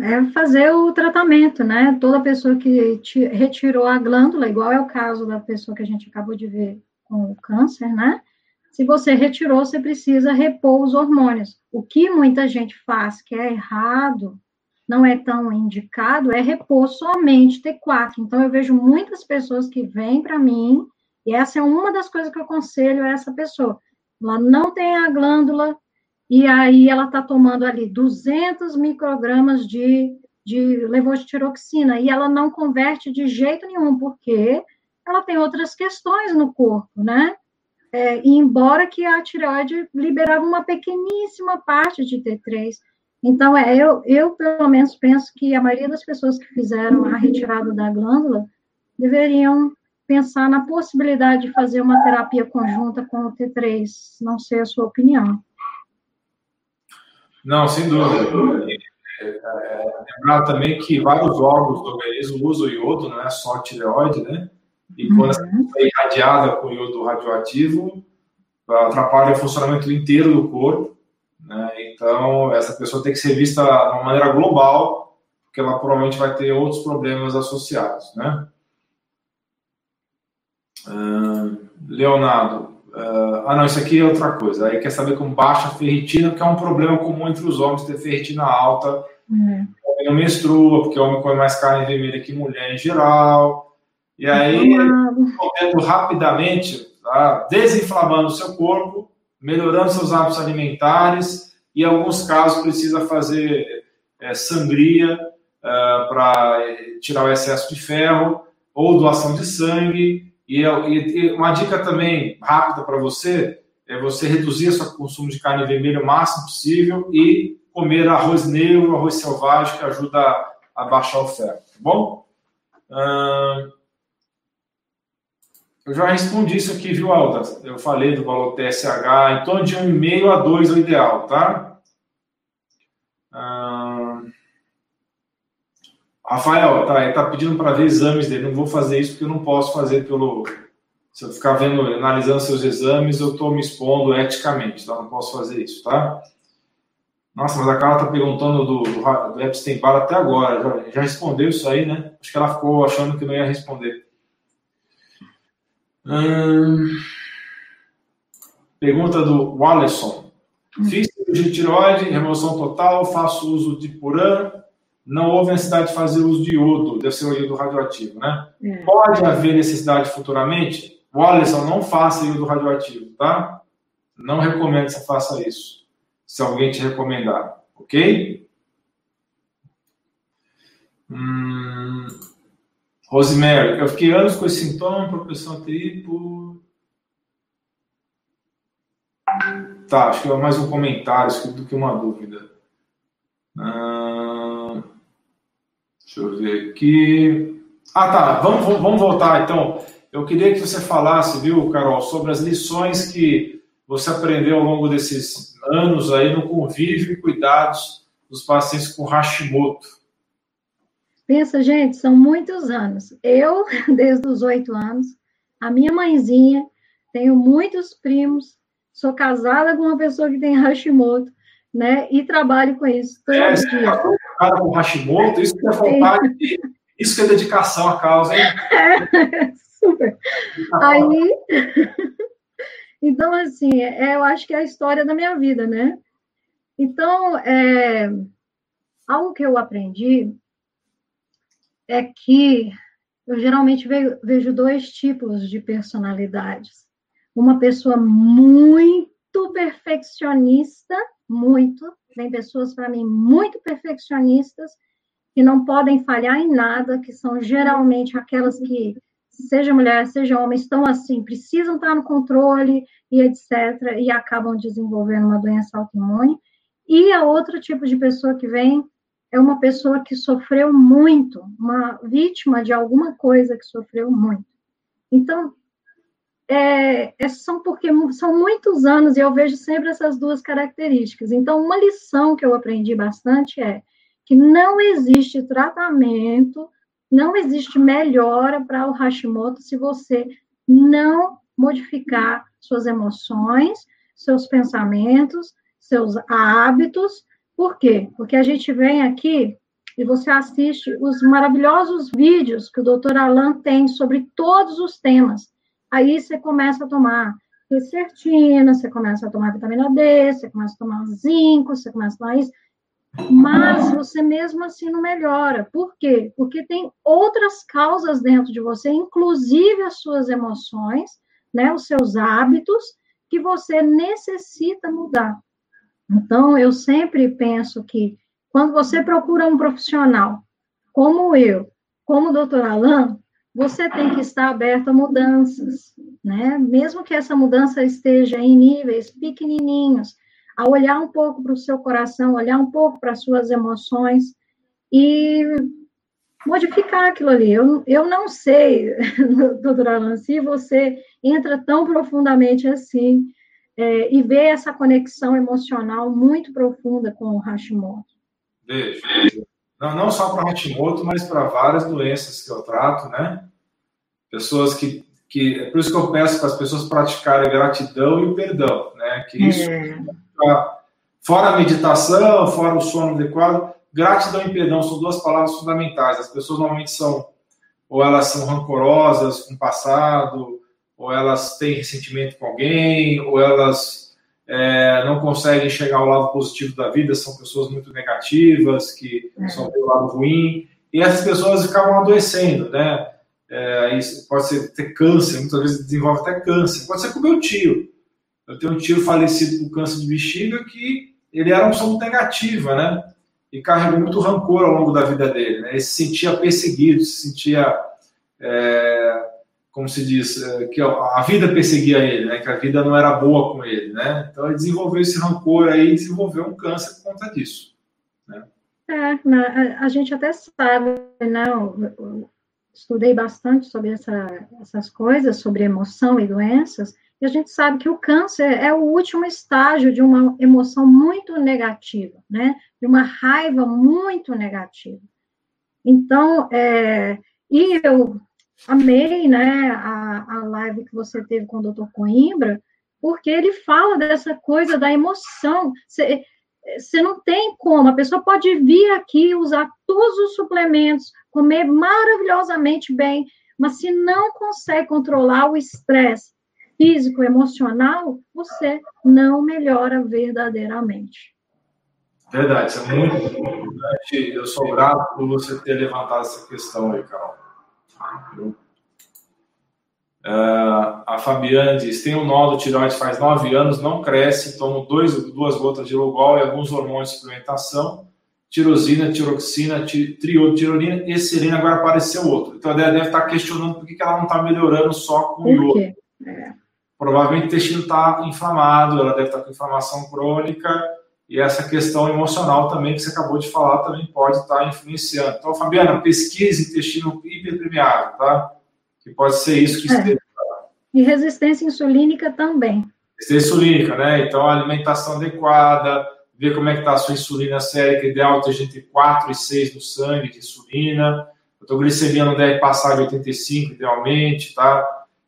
É, é fazer o tratamento, né? Toda pessoa que te, retirou a glândula, igual é o caso da pessoa que a gente acabou de ver com o câncer, né? Se você retirou, você precisa repor os hormônios. O que muita gente faz, que é errado, não é tão indicado, é repor somente T4. Então, eu vejo muitas pessoas que vêm para mim, e essa é uma das coisas que eu aconselho a essa pessoa. Ela não tem a glândula, e aí ela está tomando ali 200 microgramas de, de levotiroxina, e ela não converte de jeito nenhum, porque ela tem outras questões no corpo, né? É, e embora que a tireoide liberava uma pequeníssima parte de T3. Então, é, eu, eu, pelo menos, penso que a maioria das pessoas que fizeram a retirada da glândula deveriam pensar na possibilidade de fazer uma terapia conjunta com o T3. Não sei a sua opinião. Não, sem dúvida. É, lembrar também que vários órgãos do organismo usam iodo, não é só a tireoide, né? E quando uhum. é irradiada com iodo radioativo, atrapalha o funcionamento inteiro do corpo. Né? Então, essa pessoa tem que ser vista de uma maneira global, porque ela provavelmente vai ter outros problemas associados. Né? Leonardo, uh, ah não, isso aqui é outra coisa. Aí quer saber com baixa ferritina, porque é um problema comum entre os homens ter ferritina alta. Uhum. Não menstrua, porque o homem come mais carne vermelha que mulher em geral. E aí, podendo rapidamente, tá? desinflamando o seu corpo, melhorando seus hábitos alimentares, e em alguns casos precisa fazer é, sangria é, para tirar o excesso de ferro, ou doação de sangue. E, e uma dica também rápida para você é você reduzir seu consumo de carne vermelha o máximo possível e comer arroz negro, arroz selvagem, que ajuda a, a baixar o ferro, tá bom? Eu já respondi isso aqui, viu, Alda? Eu falei do valor TSH, em torno de 1,5 a 2 é o ideal, tá? Ah, Rafael, tá, ele tá pedindo para ver exames dele. Não vou fazer isso porque eu não posso fazer pelo. Se eu ficar vendo, analisando seus exames, eu estou me expondo eticamente, tá? Não posso fazer isso, tá? Nossa, mas a Carla tá perguntando do, do, do Epstein-Barr até agora. Já, já respondeu isso aí, né? Acho que ela ficou achando que não ia responder. Hum, pergunta do Wallerson. Fiz cirurgia de tireoide, remoção total, faço uso de puran, não houve necessidade de fazer uso de iodo, deve ser o iodo radioativo, né? É. Pode haver necessidade futuramente? Wallerson, não faça iodo radioativo, tá? Não recomendo que você faça isso, se alguém te recomendar, ok? Hum, Rosemary, eu fiquei anos com esse sintoma, propensão tripo. Tá, acho que é mais um comentário do que uma dúvida. Ah, deixa eu ver aqui. Ah, tá. Vamos, vamos voltar então. Eu queria que você falasse, viu, Carol, sobre as lições que você aprendeu ao longo desses anos aí no convívio e cuidados dos pacientes com Hashimoto. Pensa, gente, são muitos anos. Eu, <laughs> desde os oito anos, a minha mãezinha, tenho muitos primos, sou casada com uma pessoa que tem Hashimoto, né? E trabalho com isso todos é, os Casada com Hashimoto, isso que é vontade, isso que é dedicação à causa, hein? É, <laughs> super. Aí, <laughs> então, assim, é, eu acho que é a história da minha vida, né? Então, é, algo que eu aprendi é que eu geralmente vejo dois tipos de personalidades. Uma pessoa muito perfeccionista, muito, tem pessoas para mim muito perfeccionistas que não podem falhar em nada, que são geralmente aquelas que, seja mulher, seja homem, estão assim, precisam estar no controle e etc., e acabam desenvolvendo uma doença autoimune. E a outro tipo de pessoa que vem é uma pessoa que sofreu muito, uma vítima de alguma coisa que sofreu muito. Então, é, é, são porque são muitos anos e eu vejo sempre essas duas características. Então, uma lição que eu aprendi bastante é que não existe tratamento, não existe melhora para o Hashimoto se você não modificar suas emoções, seus pensamentos, seus hábitos. Por quê? Porque a gente vem aqui e você assiste os maravilhosos vídeos que o doutor Alan tem sobre todos os temas. Aí você começa a tomar quercetina, você começa a tomar vitamina D, você começa a tomar zinco, você começa a tomar isso, mas você mesmo assim não melhora. Por quê? Porque tem outras causas dentro de você, inclusive as suas emoções, né, os seus hábitos, que você necessita mudar. Então, eu sempre penso que quando você procura um profissional, como eu, como o doutor Alain, você tem que estar aberto a mudanças, né? Mesmo que essa mudança esteja em níveis pequenininhos, a olhar um pouco para o seu coração, olhar um pouco para as suas emoções e modificar aquilo ali. Eu, eu não sei, <laughs> doutora Alan, se você entra tão profundamente assim é, e vê essa conexão emocional muito profunda com o Hashimoto. Vejo. Não, não só para Hashimoto, mas para várias doenças que eu trato, né? Pessoas que, que. É por isso que eu peço para as pessoas praticarem a gratidão e o perdão, né? Que isso, é. fora a meditação, fora o sono adequado, gratidão e perdão são duas palavras fundamentais. As pessoas normalmente são, ou elas são rancorosas com o passado, ou elas têm ressentimento com alguém, ou elas é, não conseguem enxergar o lado positivo da vida, são pessoas muito negativas, que é. só vê o lado ruim, e essas pessoas acabam adoecendo, né? É, pode ser ter câncer, muitas vezes desenvolve até câncer. Pode ser com meu tio. Eu tenho um tio falecido com câncer de bexiga que ele era uma pessoa negativa, né? E carregou muito rancor ao longo da vida dele, né? Ele se sentia perseguido, se sentia é, como se diz, é, que a vida perseguia ele, né? Que a vida não era boa com ele, né? Então ele desenvolveu esse rancor aí, desenvolveu um câncer por conta disso. Né? É, a, gente até sabe, né? Estudei bastante sobre essa, essas coisas, sobre emoção e doenças, e a gente sabe que o câncer é o último estágio de uma emoção muito negativa, né? De uma raiva muito negativa. Então, é, e eu amei, né, a, a live que você teve com o doutor Coimbra, porque ele fala dessa coisa da emoção. Você não tem como, a pessoa pode vir aqui, usar todos os suplementos, comer maravilhosamente bem, mas se não consegue controlar o estresse físico, emocional, você não melhora verdadeiramente. Verdade, isso é muito importante. Eu sou grato por você ter levantado essa questão aí, Carol. Uh, a Fabiana diz: tem um nó do tireoide faz nove anos, não cresce, tomo dois, duas gotas de Lugol e alguns hormônios de suplementação, tirosina, tiroxina, tirolina e serina. Agora apareceu outro. Então ela deve estar questionando por que ela não está melhorando só com o iodo. É. Provavelmente o intestino está inflamado, ela deve estar com inflamação crônica e essa questão emocional também que você acabou de falar também pode estar influenciando. Então, Fabiana, pesquise intestino hiperpermeável, tá? Que pode ser isso que é. esteja. E resistência insulínica também. Resistência insulínica, né? Então, alimentação adequada, ver como é que está a sua insulina sérica, ideal ter entre 4 e 6 no sangue de insulina. A tua glicemia não deve passar de 85, idealmente, tá?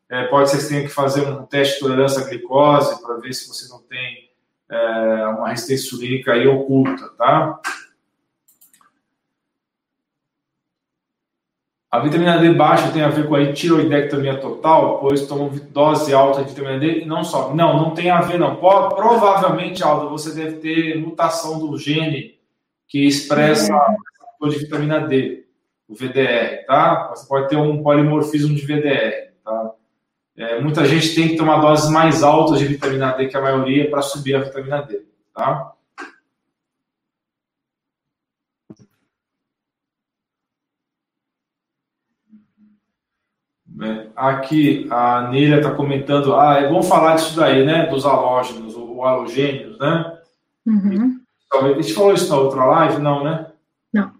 É, pode ser que você tenha que fazer um teste de tolerância à glicose para ver se você não tem é, uma resistência insulínica aí oculta, tá? A vitamina D baixa tem a ver com a tiroidectomia total, pois tomam dose alta de vitamina D e não sobe. Não, não tem a ver, não. Provavelmente, Aldo, você deve ter mutação do gene que expressa a de vitamina D, o VDR, tá? Você pode ter um polimorfismo de VDR, tá? É, muita gente tem que tomar doses mais altas de vitamina D que a maioria para subir a vitamina D, tá? É, aqui a Neila está comentando, ah, é bom falar disso daí, né? Dos halógenos, ou halogênios, né? Uhum. A gente falou isso na outra live? Não, né? Não.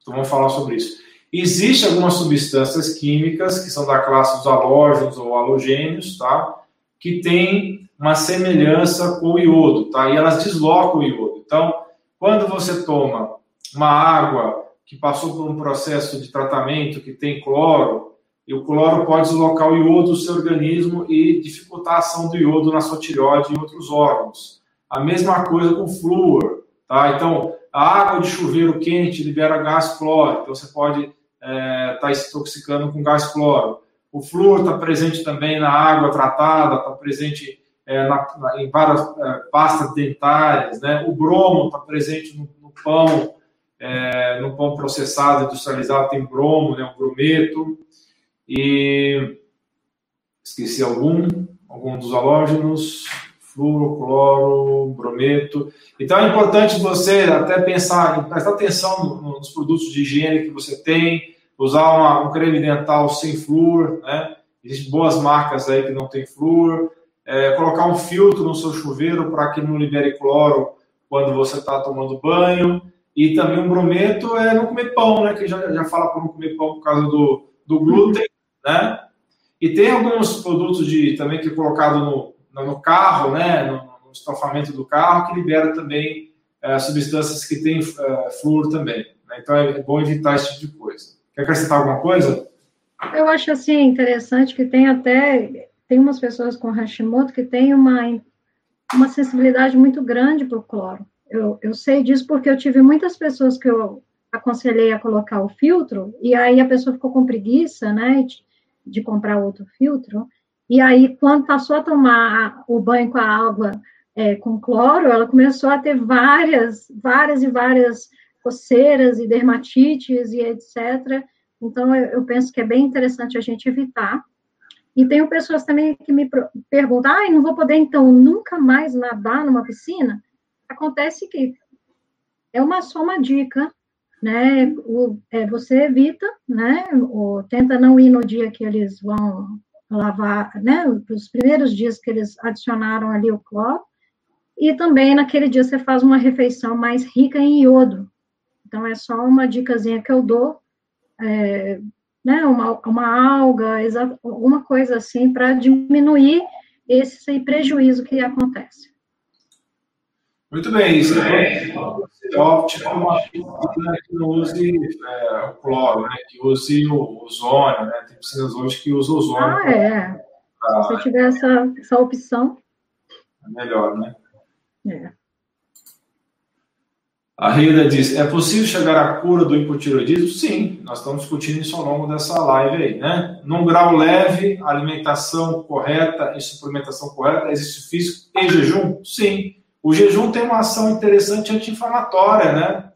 Então vamos falar sobre isso. Existem algumas substâncias químicas que são da classe dos halógenos ou halogênios, tá? Que tem uma semelhança com o iodo, tá? E elas deslocam o iodo. Então, quando você toma uma água que passou por um processo de tratamento que tem cloro, e o cloro pode deslocar o iodo do seu organismo e dificultar a ação do iodo na sua tireoide e outros órgãos. A mesma coisa com flúor, tá? Então, a água de chuveiro quente libera gás cloro, então você pode estar é, tá se intoxicando com gás cloro. O flúor está presente também na água tratada, está presente é, na, na, em várias é, pastas dentárias, né? O bromo está presente no, no pão, é, no pão processado, industrializado, tem bromo, né? O brometo. E esqueci algum, algum dos halógenos, flúor, cloro, brometo. Então é importante você até pensar, prestar atenção nos produtos de higiene que você tem, usar uma, um creme dental sem flúor, né? Existem boas marcas aí que não tem flúor. É, colocar um filtro no seu chuveiro para que não libere cloro quando você está tomando banho. E também um brometo é não comer pão, né? Que já, já fala para não comer pão por causa do, do glúten né? E tem alguns produtos de também que é colocado no, no carro, né? No, no estofamento do carro, que libera também é, substâncias que têm é, flúor também. Né? Então é bom evitar esse tipo de coisa. Quer acrescentar alguma coisa? Eu acho assim interessante que tem até tem umas pessoas com Hashimoto que têm uma uma sensibilidade muito grande para o cloro. Eu, eu sei disso porque eu tive muitas pessoas que eu aconselhei a colocar o filtro e aí a pessoa ficou com preguiça, né? De comprar outro filtro. E aí, quando passou a tomar o banho com a água é, com cloro, ela começou a ter várias, várias e várias coceiras e dermatites e etc. Então, eu, eu penso que é bem interessante a gente evitar. E tenho pessoas também que me perguntam, ah, não vou poder, então, nunca mais nadar numa piscina? Acontece que é uma só uma dica né, o, é, você evita, né, ou tenta não ir no dia que eles vão lavar, né, os primeiros dias que eles adicionaram ali o cloro, e também naquele dia você faz uma refeição mais rica em iodo. Então, é só uma dicasinha que eu dou, é, né, uma, uma alga, uma coisa assim, para diminuir esse prejuízo que acontece. Muito bem, isso é óptimo uma piscina que não use é, o cloro, né? que use o ozônio, né? Tem piscinas hoje que usam ozônio. Ah, é. Pra... Se você tiver essa, essa opção. É melhor, né? É. A Rida diz: é possível chegar à cura do hipotiroidismo? Sim, nós estamos discutindo isso ao longo dessa live aí, né? Num grau leve, alimentação correta e suplementação correta, exercício físico e jejum? Sim. O jejum tem uma ação interessante anti-inflamatória, né?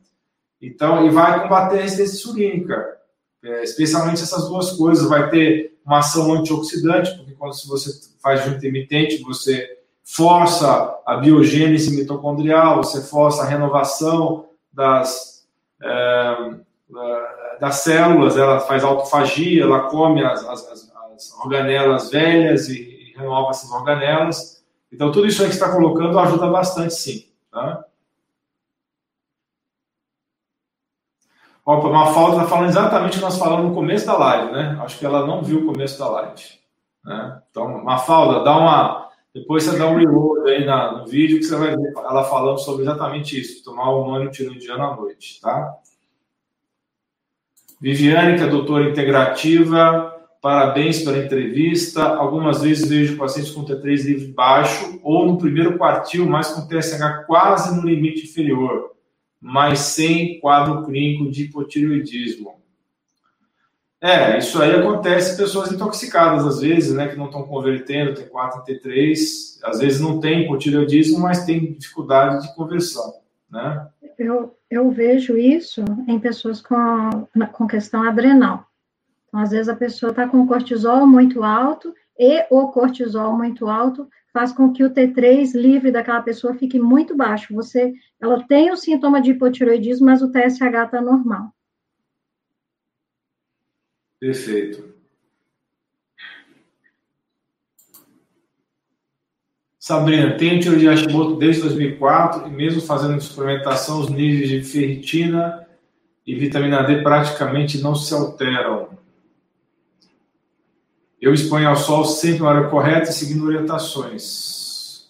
Então, e vai combater a resistência insulínica. É, especialmente essas duas coisas. Vai ter uma ação antioxidante, porque quando você faz jejum intermitente, você força a biogênese mitocondrial, você força a renovação das, é, das células, ela faz autofagia, ela come as, as, as organelas velhas e, e renova essas organelas. Então, tudo isso aí que está colocando ajuda bastante, sim. Tá? Opa, uma falta está falando exatamente o que nós falamos no começo da live, né? Acho que ela não viu o começo da live. Né? Então, Mafalda, dá uma. Depois você dá um reload aí na, no vídeo que você vai ver ela falando sobre exatamente isso, tomar o humano tiroidiano à noite, tá? Viviane, que é doutora integrativa, Parabéns pela entrevista. Algumas vezes vejo pacientes com T3 livre baixo ou no primeiro quartil, mas com TSH quase no limite inferior, mas sem quadro clínico de hipotireoidismo. É, isso aí acontece pessoas intoxicadas às vezes, né, que não estão convertendo T4 em T3, às vezes não tem hipotireoidismo, mas tem dificuldade de conversão, né? Eu, eu vejo isso em pessoas com, com questão adrenal. Às vezes a pessoa está com cortisol muito alto e o cortisol muito alto faz com que o T3 livre daquela pessoa fique muito baixo. Você, ela tem o sintoma de hipotiroidismo, mas o TSH está normal. Perfeito. Sabrina, tenho tiroide de Hashimoto desde 2004 e mesmo fazendo suplementação, os níveis de ferritina e vitamina D praticamente não se alteram. Eu exponho ao sol sempre na hora correta, seguindo orientações.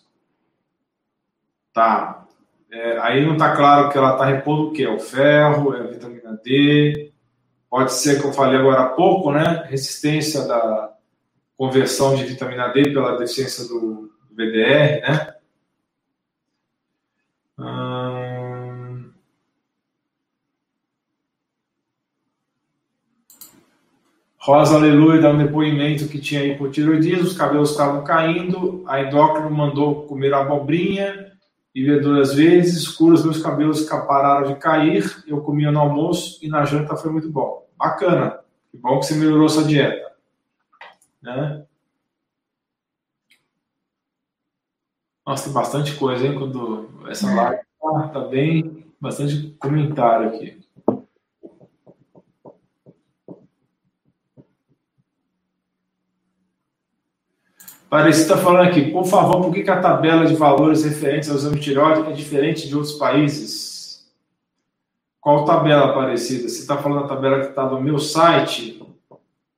Tá. É, aí não está claro que ela está repondo o quê? O ferro, é a vitamina D. Pode ser que eu falei agora há pouco, né? Resistência da conversão de vitamina D pela deficiência do, BDR, né? Rosa Aleluia dá um depoimento que tinha hipotiroidismo, os cabelos estavam caindo, a endócrino mandou comer abobrinha e ver duas vezes, escuros, meus cabelos pararam de cair, eu comia no almoço e na janta foi muito bom. Bacana, que bom que você melhorou sua dieta. Né? Nossa, tem bastante coisa, hein? Quando essa live tá, tá bem, bastante comentário aqui. Parece está falando aqui, por favor, por que, que, a tabela de valores referentes ao exame de tireoide é diferente de outros países? Qual tabela parecida? Você está falando da tabela que está no meu site?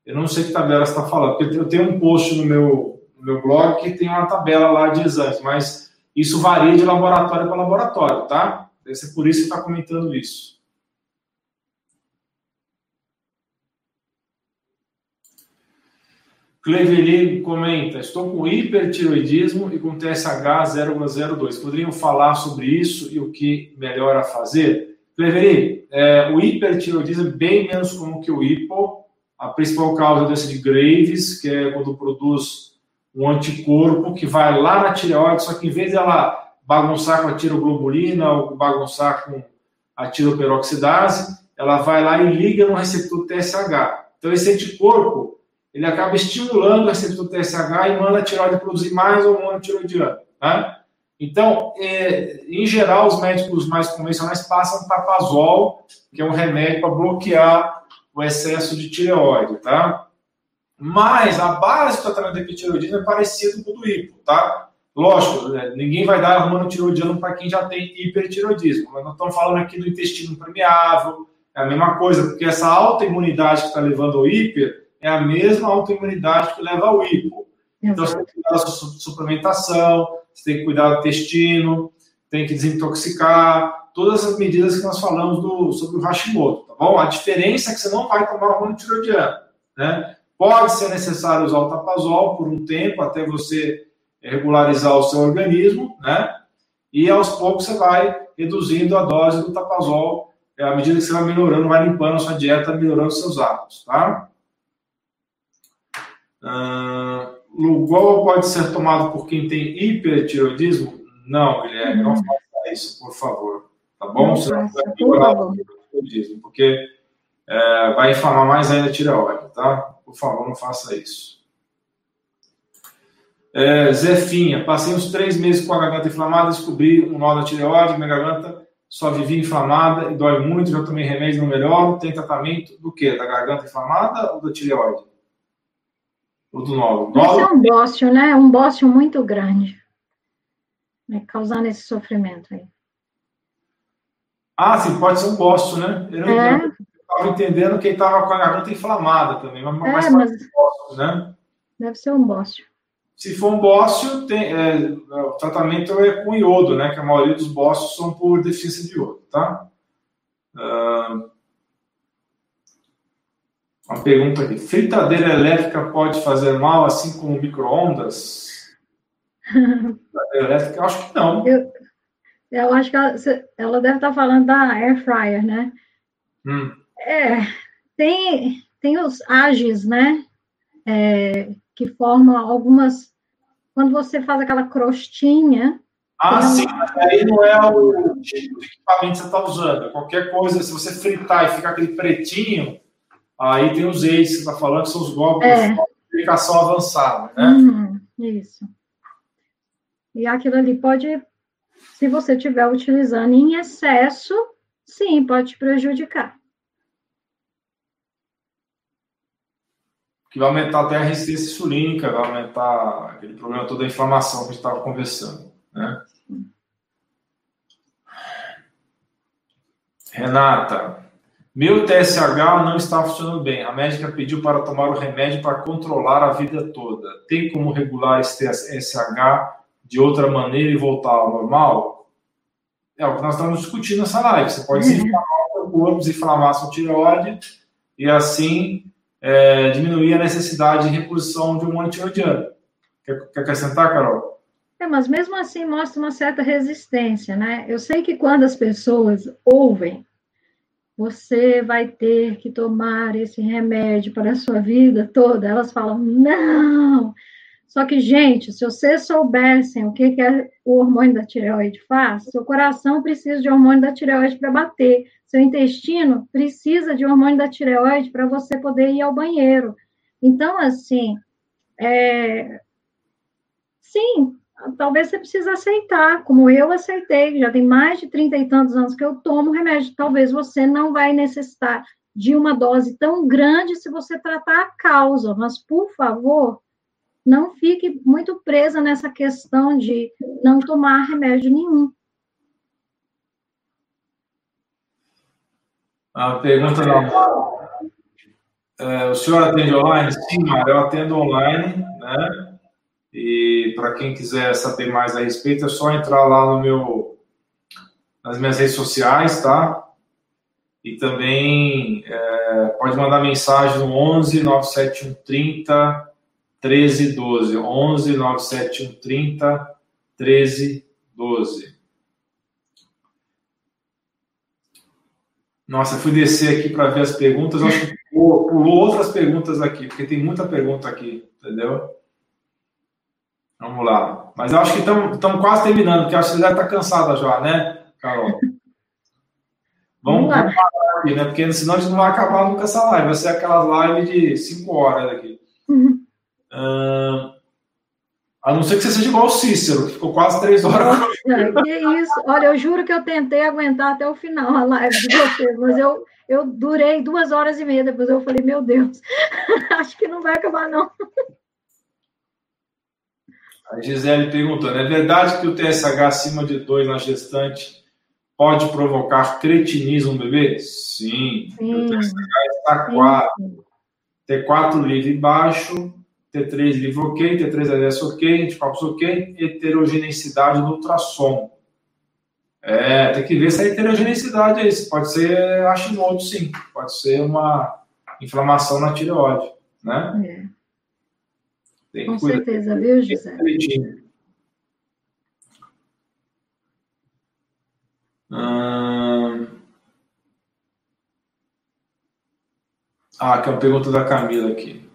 Eu não sei que tabela você está falando, porque eu tenho um post no meu, no meu blog que tem uma tabela lá de exames, mas isso varia de laboratório para laboratório, tá? Deve ser por isso que está comentando isso. Cleveli comenta: Estou com hipertiroidismo e com TSH 0,02. Poderiam falar sobre isso e o que melhor a fazer? Cleveli, é, o hipertiroidismo é bem menos comum que o hipo. A principal causa é a doença de Graves, que é quando produz um anticorpo que vai lá na tireoide, só que em vez dela bagunçar com a tiroglobulina ou bagunçar com a tiroperoxidase, ela vai lá e liga no receptor TSH. Então, esse anticorpo ele acaba estimulando o receptor TSH e manda a tireoide produzir mais hormônio tiroidiano. Né? Então, é, em geral, os médicos mais convencionais passam tapazol, que é um remédio para bloquear o excesso de tireoide, tá? Mas a base do tratamento de hipotireoidismo é parecido com o do hipo, tá? Lógico, né, ninguém vai dar hormônio tiroidiano para quem já tem hipertiroidismo, mas nós estamos falando aqui do intestino permeável, é a mesma coisa, porque essa alta imunidade que está levando ao hiper é a mesma autoimunidade que leva ao hipo. Então, você tem que cuidar da sua suplementação, você tem que cuidar do intestino, tem que desintoxicar, todas as medidas que nós falamos do, sobre o Hashimoto, tá bom? A diferença é que você não vai tomar hormônio tiroidiano, né? Pode ser necessário usar o tapazol por um tempo até você regularizar o seu organismo, né? E aos poucos você vai reduzindo a dose do tapazol à medida que você vai melhorando, vai limpando a sua dieta, melhorando seus hábitos, tá? Uh, Lugol pode ser tomado por quem tem hipertiroidismo? Não, Guilherme, não faça isso, por favor. Tá bom? Você não vai piorar o hipertiroidismo, porque é, vai inflamar mais ainda a tireoide, tá? Por favor, não faça isso. É, Zefinha, passei uns três meses com a garganta inflamada, descobri um nó da tireoide, minha garganta só vivia inflamada e dói muito, já tomei remédio, não melhoro. Tem tratamento do quê? Da garganta inflamada ou da tireoide? O do nódulo. Isso é um bócio, né? Um bócio muito grande. Né? Causando esse sofrimento aí. Ah, sim, pode ser um bócio, né? Eu é. estava entendendo que ele estava com a garganta inflamada também, mas, é, mas... Um bócio, né? Deve ser um bócio. Se for um bócio, tem, é, o tratamento é com iodo, né? Que a maioria dos bócios são por deficiência de iodo, tá? Uh, uma pergunta aqui. Fritadeira elétrica pode fazer mal, assim como micro-ondas? Fritadeira elétrica, eu acho que não. Eu, eu acho que ela, ela, deve estar falando da air fryer, né? Hum. É, tem, tem os ages, né? É, que formam algumas. Quando você faz aquela crostinha. Ah, sim, mas aí não é o tipo de equipamento que você está usando. Qualquer coisa, se você fritar e ficar aquele pretinho, Aí tem os EIs que você está falando, que são os golpes é. de comunicação avançada, né? Uhum, isso. E aquilo ali pode, se você estiver utilizando em excesso, sim, pode te prejudicar. Que vai aumentar até a resistência insulínica, vai aumentar aquele problema toda a inflamação que a gente estava conversando, né? Renata, Meu TSH não está funcionando bem. A médica pediu para tomar o remédio para controlar a vida toda. Tem como regular esse TSH de outra maneira e voltar ao normal? É o que nós estamos discutindo nessa live. Você pode uhum. desinflamar o corpo, desinflamar sua tireoide e assim é, diminuir a necessidade de reposição de hormônio tiroidiano. Quer, quer acrescentar, Carol? É, mas mesmo assim mostra uma certa resistência, né? Eu sei que quando as pessoas ouvem, você vai ter que tomar esse remédio para a sua vida toda, elas falam, não! Só que, gente, se vocês soubessem o que, que é o hormônio da tireoide faz, seu coração precisa de hormônio da tireoide para bater, seu intestino precisa de hormônio da tireoide para você poder ir ao banheiro. Então, assim, é... sim, talvez você precise aceitar, como eu aceitei, já tem mais de trinta e tantos anos que eu tomo remédio, talvez você não vai necessitar de uma dose tão grande se você tratar a causa, mas, por favor, não fique muito presa nessa questão de não tomar remédio nenhum. A pergunta da é, o senhor atende online? Sim, eu atendo online, né? E para quem quiser saber mais a respeito, é só entrar lá no meu, nas minhas redes sociais, tá? E também é, pode mandar mensagem no 11 971 30 13 12. 11 971 30 13 12. Nossa, fui descer aqui para ver as perguntas, acho que pulou outras perguntas aqui, porque tem muita pergunta aqui, entendeu? Vamos lá. Mas eu acho que estamos quase terminando, porque acho que você deve estar tá cansada já, né, Carol? Vamos, vamos parar aqui, né? Porque senão a gente não vai acabar nunca essa live. Vai ser aquelas lives de 5 horas aqui. Uhum. Uh, a não ser que você seja igual o Cícero, que ficou quase três horas. Nossa, que isso. Olha, eu juro que eu tentei aguentar até o final a live de vocês, mas eu, eu durei duas horas e meia. Depois eu falei, meu Deus, <laughs> acho que não vai acabar, não. A Gisele perguntando: é verdade que o TSH acima de 2 na gestante pode provocar cretinismo no bebê? Sim. Sim. O TSH está 4. T4 livre baixo, T3 livre ok, T3 LS ok, anticorpos ok, heterogeneidade no ultrassom. É, tem que ver essa heterogeneidade aí. Pode ser Hashimoto, sim. Pode ser uma inflamação na tireoide, né? É. Com certeza, viu, José? Hum... Ah, que é uma pergunta da Camila aqui.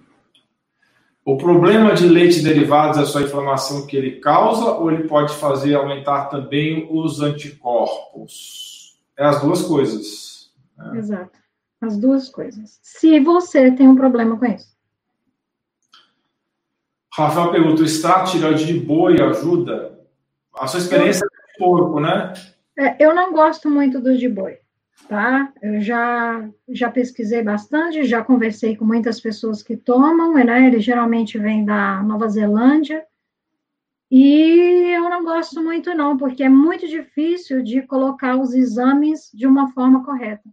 O problema de leite derivados é só a inflamação que ele causa ou ele pode fazer aumentar também os anticorpos? É as duas coisas. Né? Exato. As duas coisas. Se você tem um problema com isso. Rafael pergunta: o extrato tireoide de boi ajuda? A sua experiência é de porco, né? É, eu não gosto muito dos de boi tá? Eu já, já pesquisei bastante, já conversei com muitas pessoas que tomam, né? Ele geralmente vem da Nova Zelândia. E eu não gosto muito, não, porque é muito difícil de colocar os exames de uma forma correta.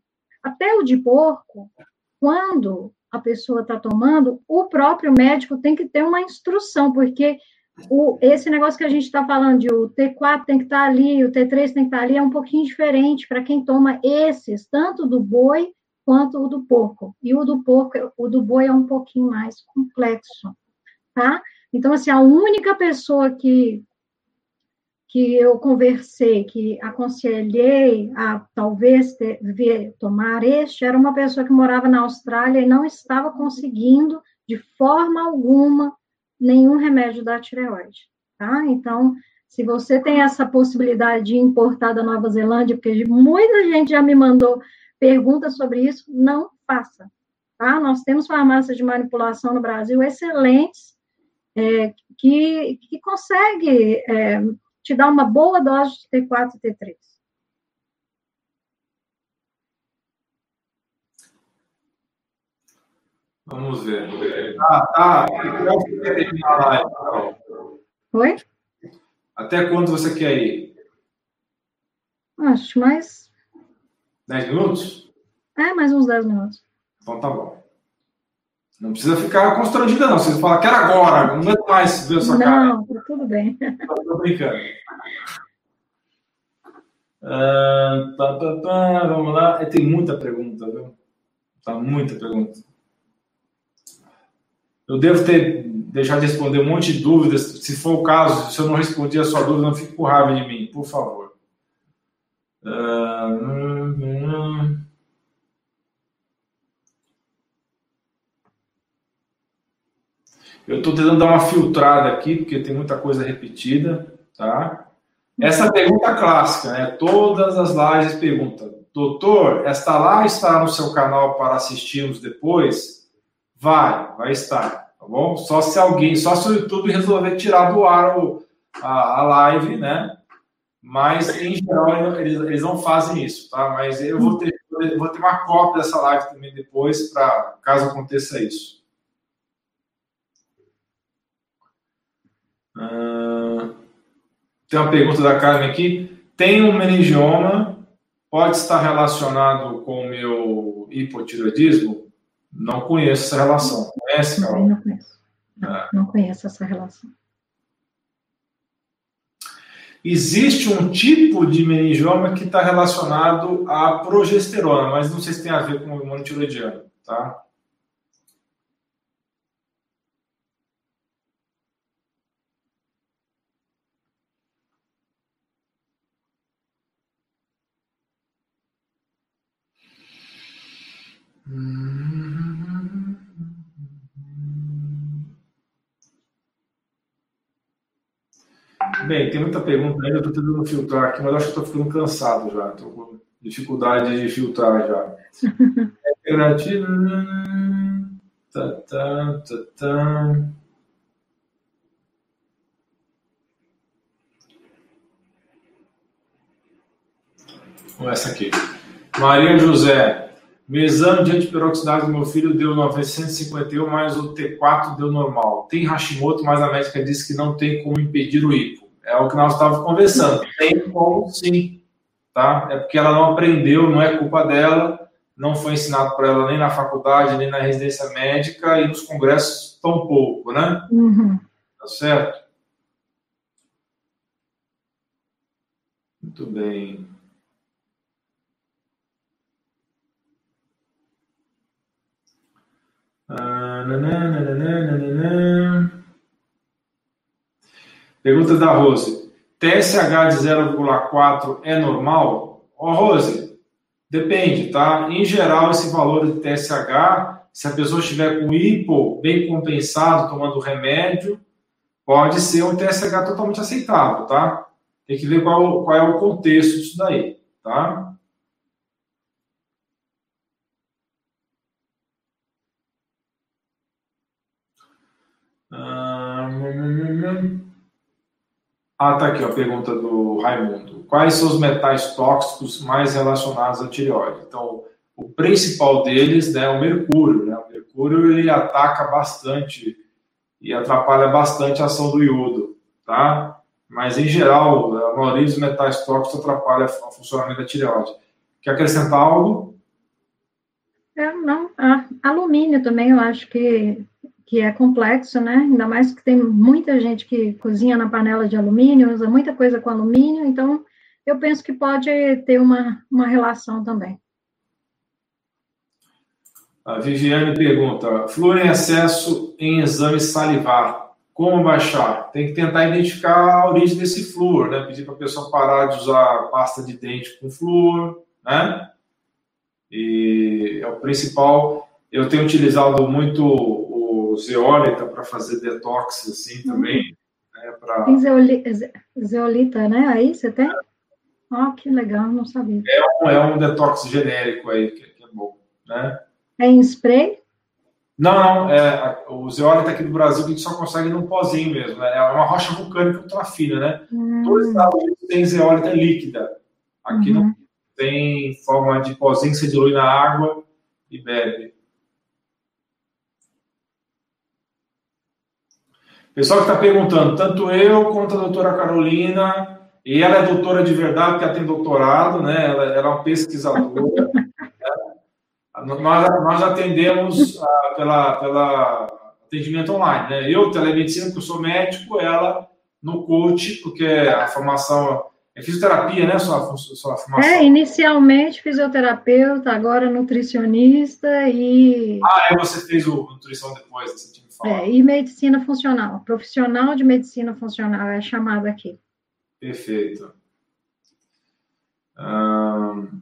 Até o de porco, quando a pessoa está tomando, o próprio médico tem que ter uma instrução, porque o, esse negócio que a gente está falando de o T4 tem que estar tá ali, o T3 tem que estar tá ali, é um pouquinho diferente para quem toma esses, tanto do boi quanto o do porco. E o do porco, o do boi é um pouquinho mais complexo, tá? Então, assim, a única pessoa que, que eu conversei, que aconselhei a talvez ter, ver, tomar este, era uma pessoa que morava na Austrália e não estava conseguindo, de forma alguma, nenhum remédio da tireoide, tá? Então, se você tem essa possibilidade de importar da Nova Zelândia, porque muita gente já me mandou perguntas sobre isso, não faça, tá? Nós temos farmácias de manipulação no Brasil excelentes, é, que, que consegue é, te dar uma boa dose de T4 e T3. Vamos ver. Ah, tá. Quando você quer terminar a live, Carol? Oi? Até quando você quer ir? Acho mais. Dez minutos? É, mais uns 10 minutos. Então tá bom. Não precisa ficar constrangida, não. Você fala, quero agora, não aguento mais ver a sua não, cara. Não, tá tudo bem. Tô brincando. Uh, tá, tá, tá, vamos lá. É, tem muita pergunta, viu? Tá muita pergunta. Eu devo ter deixado de responder um monte de dúvidas. Se for o caso, se eu não respondi a sua dúvida, não fique com raiva de mim, por favor. Uh, Eu estou tentando dar uma filtrada aqui, porque tem muita coisa repetida, tá? Essa pergunta clássica, né? Todas as lives perguntam, doutor, esta live está no seu canal para assistirmos depois? Vai, vai estar, tá bom? Só se alguém, só se o YouTube resolver tirar do ar o, a, a live, né? Mas, em geral, eles, eles não fazem isso, tá? Mas eu vou ter, vou ter uma cópia dessa live também depois, para caso aconteça isso. Uh, tem uma pergunta da Carmen aqui. Tem um meningioma, pode estar relacionado com o meu hipotireoidismo? Não conheço essa relação. Conhece, Carol? Não conheço. Não, é. não conheço essa relação. Existe um tipo de meningioma que está relacionado à progesterona, mas não sei se tem a ver com o hormônio tiroidiano, tá? Bem, tem muita pergunta ainda, eu estou tentando filtrar aqui, mas acho que estou ficando cansado já, estou com dificuldade de filtrar já. <laughs> Gratidão. Tá, tá, tá, tá. Essa aqui. Maria José, meu exame de antiperoxidase do meu filho deu 951, mas o T4 deu normal. Tem Hashimoto, mas a médica disse que não tem como impedir o hipo. É o que nós estávamos conversando. Tem como sim, tá? É porque ela não aprendeu, não é culpa dela, não foi ensinado para ela nem na faculdade, nem na residência médica e nos congressos tão pouco, né? Uhum. Tá certo? Muito bem. Ah, Pergunta da Rose. TSH de 0,4 é normal? Ó, oh, Rose, depende, tá? Em geral, esse valor de TSH, se a pessoa estiver com hipo bem compensado, tomando remédio, pode ser um TSH totalmente aceitável, tá? Tem que ver qual, qual é o contexto disso daí, tá? Ah, tá aqui a pergunta do Raimundo. Quais são os metais tóxicos mais relacionados à tireoide? Então, o principal deles né, é o mercúrio. Né? O mercúrio ele ataca bastante e atrapalha bastante a ação do iodo, tá? Mas, em geral, a maioria dos metais tóxicos atrapalha o funcionamento da tireoide. Quer acrescentar algo? É, não. Ah, alumínio também, eu acho que que é complexo, né? Ainda mais que tem muita gente que cozinha na panela de alumínio, usa muita coisa com alumínio, então eu penso que pode ter uma, uma relação também. A Viviane pergunta: flúor em excesso em exame salivar, como baixar? Tem que tentar identificar a origem desse flúor, né? Pedir para a pessoa parar de usar pasta de dente com flúor, né? E é o principal. Eu tenho utilizado muito zeólita para fazer detox assim também. Né, pra... Tem zeolita, zeolita, né? Aí você tem? Ó, oh, que legal, não sabia. É um, é um detox genérico aí, que, que é bom, né? É em spray? Não, não, é, o zeólita aqui do Brasil que a gente só consegue num pozinho mesmo, né? É uma rocha vulcânica ultra fina, né? Hum. Todos os Estados Unidos têm zeólita líquida. Aqui uhum. não tem forma de pozinho que você dilui na água e bebe. Pessoal que está perguntando, tanto eu quanto a doutora Carolina, e ela é doutora de verdade, porque ela tem doutorado, né? Ela, ela é uma pesquisadora. <laughs> né? nós, nós atendemos uh, pela, pela atendimento online, né? Eu, telemedicina, que eu sou médico, ela no coach, porque a formação é fisioterapia, né? Sua, sua formação. É, inicialmente fisioterapeuta, agora nutricionista e. Ah, é, você fez o nutrição depois, falar. É, e medicina funcional. Profissional de medicina funcional é chamado aqui. Perfeito. Hum...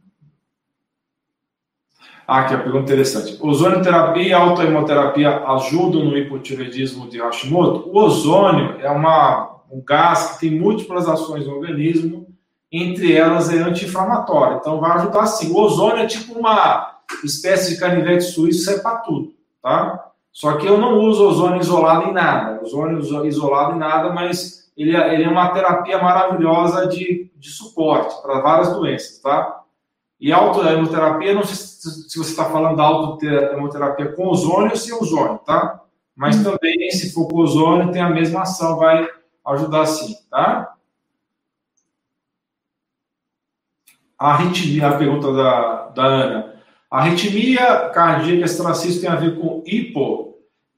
Ah, aqui a pergunta interessante. Ozonioterapia e autoimunoterapia ajudam no hipotireoidismo de Hashimoto? O ozônio é uma, um gás que tem múltiplas ações no organismo, entre elas é anti-inflamatório. Então vai ajudar sim. O ozônio é tipo uma espécie de canivete suíço, serve para tudo, tá? Só que eu não uso ozônio isolado em nada. Ozônio isolado em nada, mas ele, é, ele é uma terapia maravilhosa de, de suporte para várias doenças, tá? E autohemoterapia, não sei se você está falando da autohemoterapia com ozônio ou sem ozônio, tá? Mas uhum. também, se for com ozônio, tem a mesma ação, vai ajudar sim, tá? A arritmia, a pergunta da, da Ana. A arritmia cardíaca extracística tem a ver com hipo.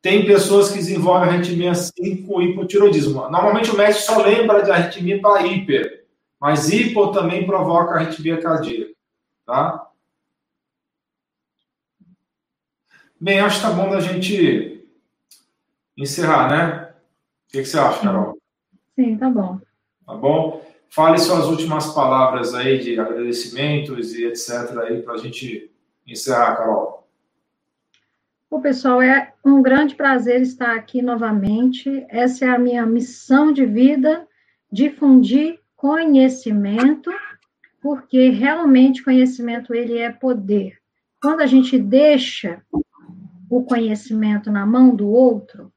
Tem pessoas que desenvolvem arritmia sim com hipotiroidismo. Normalmente o médico só lembra de arritmia para hiper, mas hipo também provoca arritmia cardíaca. Tá? Bem, acho que tá bom da gente encerrar, né? O que, que você acha, Carol? Sim, tá bom. Tá bom? Fale suas últimas palavras aí de agradecimentos e etc. aí para a gente encerrar, Carol. O pessoal, é um grande prazer estar aqui novamente. Essa é a minha missão de vida, difundir conhecimento porque realmente conhecimento ele é poder. Quando a gente deixa o conhecimento na mão do outro,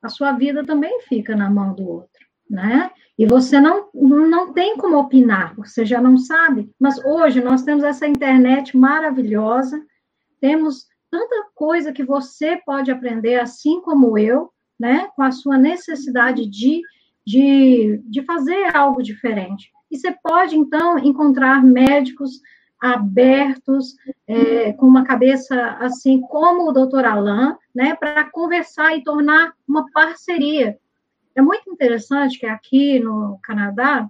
a sua vida também fica na mão do outro, né? E você não, não tem como opinar, você já não sabe. Mas hoje nós temos essa internet maravilhosa, temos tanta coisa que você pode aprender, assim como eu, né? Com a sua necessidade de, de, de fazer algo diferente. E você pode, então, encontrar médicos abertos, é, com uma cabeça assim como o doutor Alain, né, para conversar e tornar uma parceria. É muito interessante que aqui no Canadá,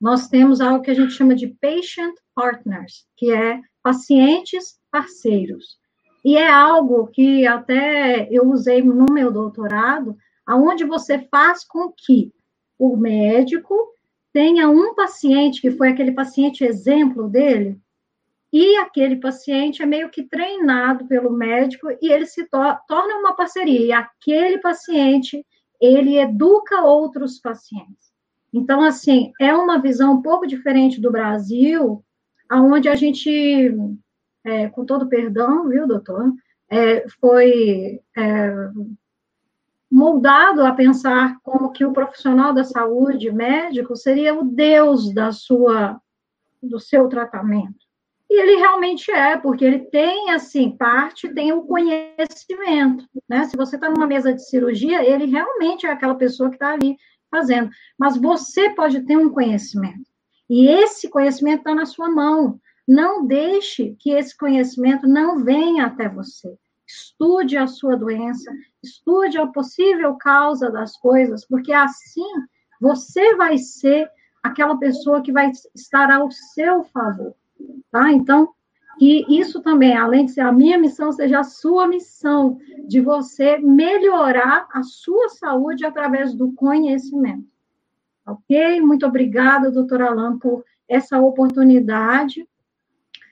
nós temos algo que a gente chama de patient partners, que é pacientes parceiros. E é algo que até eu usei no meu doutorado, aonde você faz com que o médico tenha um paciente que foi aquele paciente exemplo dele, e aquele paciente é meio que treinado pelo médico e ele se to torna uma parceria. E aquele paciente, ele educa outros pacientes. Então, assim, é uma visão um pouco diferente do Brasil, aonde a gente, é, com todo perdão, viu, doutor, é, foi é, moldado a pensar como que o profissional da saúde, médico, seria o deus da sua do seu tratamento. E ele realmente é, porque ele tem assim, parte tem o conhecimento, né? Se você está numa mesa de cirurgia, ele realmente é aquela pessoa que está ali fazendo. Mas você pode ter um conhecimento. E esse conhecimento está na sua mão. Não deixe que esse conhecimento não venha até você estude a sua doença, estude a possível causa das coisas, porque assim você vai ser aquela pessoa que vai estar ao seu favor, tá? Então, e isso também, além de ser a minha missão, seja a sua missão de você melhorar a sua saúde através do conhecimento. Ok? Muito obrigada, doutora Alain, por essa oportunidade.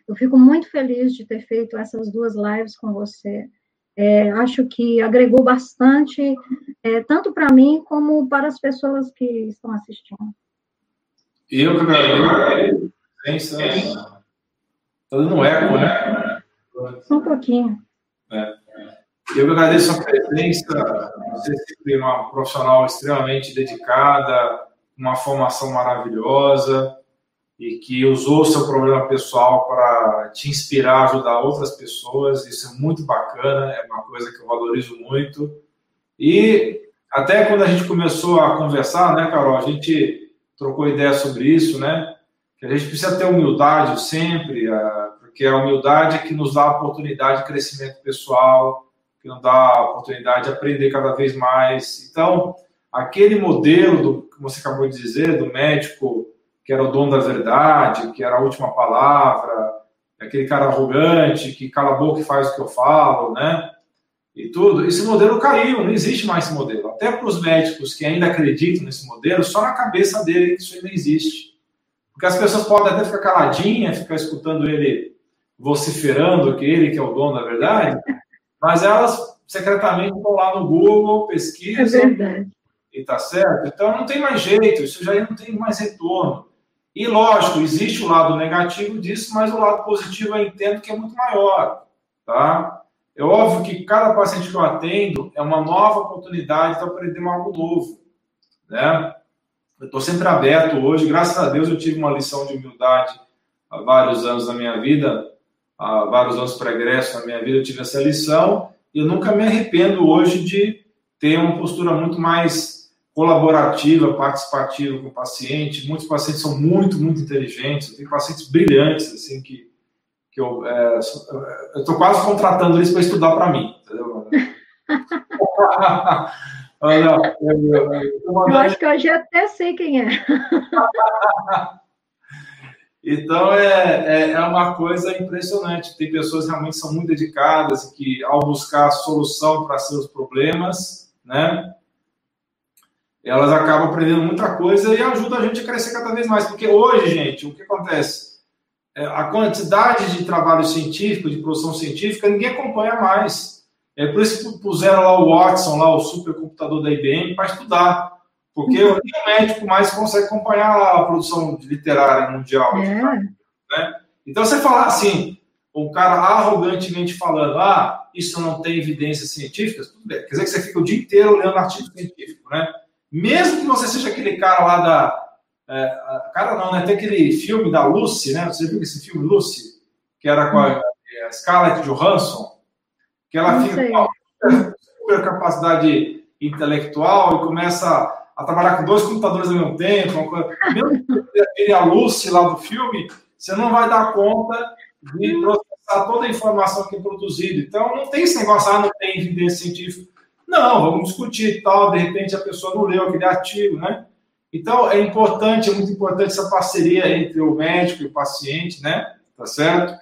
Eu fico muito feliz de ter feito essas duas lives com você. É, acho que agregou bastante, é, tanto para mim como para as pessoas que estão assistindo. Eu que agradeço. Está dando eco, né? Só um pouquinho. É. Eu agradeço a presença. Você é uma profissional extremamente dedicada, uma formação maravilhosa e que usou seu problema pessoal para te inspirar, ajudar outras pessoas. Isso é muito bacana, é uma coisa que eu valorizo muito. E até quando a gente começou a conversar, né, Carol, a gente trocou ideia sobre isso, né? que a gente precisa ter humildade sempre, porque a humildade é que nos dá a oportunidade de crescimento pessoal, que nos dá a oportunidade de aprender cada vez mais. Então, aquele modelo do que você acabou de dizer, do médico que era o dono da verdade, que era a última palavra, aquele cara arrogante que cala a boca e faz o que eu falo, né? E tudo, esse modelo caiu, não existe mais esse modelo. Até para os médicos que ainda acreditam nesse modelo, só na cabeça dele isso ainda existe. Porque as pessoas podem até ficar caladinhas, ficar escutando ele vociferando que ele que é o dono da verdade, mas elas secretamente vão lá no Google, pesquisam. É verdade. E tá certo? Então não tem mais jeito, isso já não tem mais retorno. E lógico, existe o lado negativo disso, mas o lado positivo eu entendo que é muito maior, tá? É óbvio que cada paciente que eu atendo é uma nova oportunidade para aprender algo novo, né? Eu estou sempre aberto hoje, graças a Deus eu tive uma lição de humildade há vários anos na minha vida, há vários anos pregresso na minha vida eu tive essa lição e eu nunca me arrependo hoje de ter uma postura muito mais colaborativa, participativa com o paciente. Muitos pacientes são muito, muito inteligentes. Eu tenho pacientes brilhantes, assim, que, que eu é, estou quase contratando eles para estudar para mim, entendeu? <laughs> Olha, eu, eu, eu, eu, acho que eu já até sei quem é. <laughs> então, é, é, é, uma coisa impressionante. Tem pessoas que realmente são muito dedicadas e que, ao buscar solução para seus problemas, né, elas acabam aprendendo muita coisa e ajudam a gente a crescer cada vez mais. Porque hoje, gente, o que acontece? É, a quantidade de trabalho científico, de produção científica, ninguém acompanha mais. É por isso que puseram lá o Watson, lá o supercomputador da IBM, para estudar. Porque uhum. o médico mais consegue acompanhar a produção literária mundial. É. Né? Então, você falar assim, um cara arrogantemente falando, ah, isso não tem evidências científicas, tudo bem. Quer dizer que você fica o dia inteiro lendo artigo científico, né? Mesmo que você seja aquele cara lá da. É, cara, não, né? Tem aquele filme da Lucy, né? Você viu esse filme Lucy? Que era com a, a Scarlett Johansson, que ela fica com super capacidade intelectual e começa a trabalhar com dois computadores ao mesmo tempo. <laughs> Mesmo que aquele a Lucy lá do filme, você não vai dar conta de processar toda a informação que é produzida. Então, não tem esse negócio, ah, não tem evidência científica. Não, vamos discutir tal, de repente a pessoa não leu aquele artigo, né? Então, é importante, é muito importante essa parceria entre o médico e o paciente, né? Tá certo?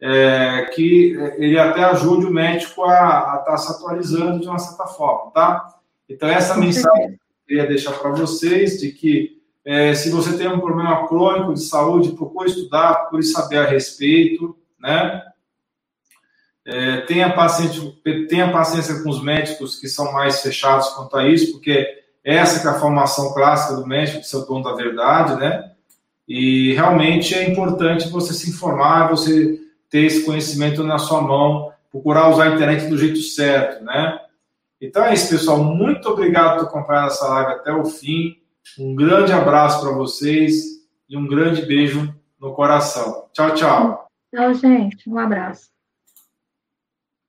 É, que ele até ajude o médico a estar tá se atualizando de uma certa forma, tá? Então, essa mensagem que eu queria deixar para vocês, de que é, se você tem um problema crônico de saúde, procure estudar, procure saber a respeito, né? É, tenha, paciente, tenha paciência com os médicos que são mais fechados quanto a isso, porque essa é a formação clássica do médico, de ser dono da verdade, né? E realmente é importante você se informar, você ter esse conhecimento na sua mão, procurar usar a internet do jeito certo, né? Então é isso, pessoal. Muito obrigado por acompanhar essa live até o fim. Um grande abraço para vocês e um grande beijo no coração. Tchau, tchau. Tchau, gente. Um abraço.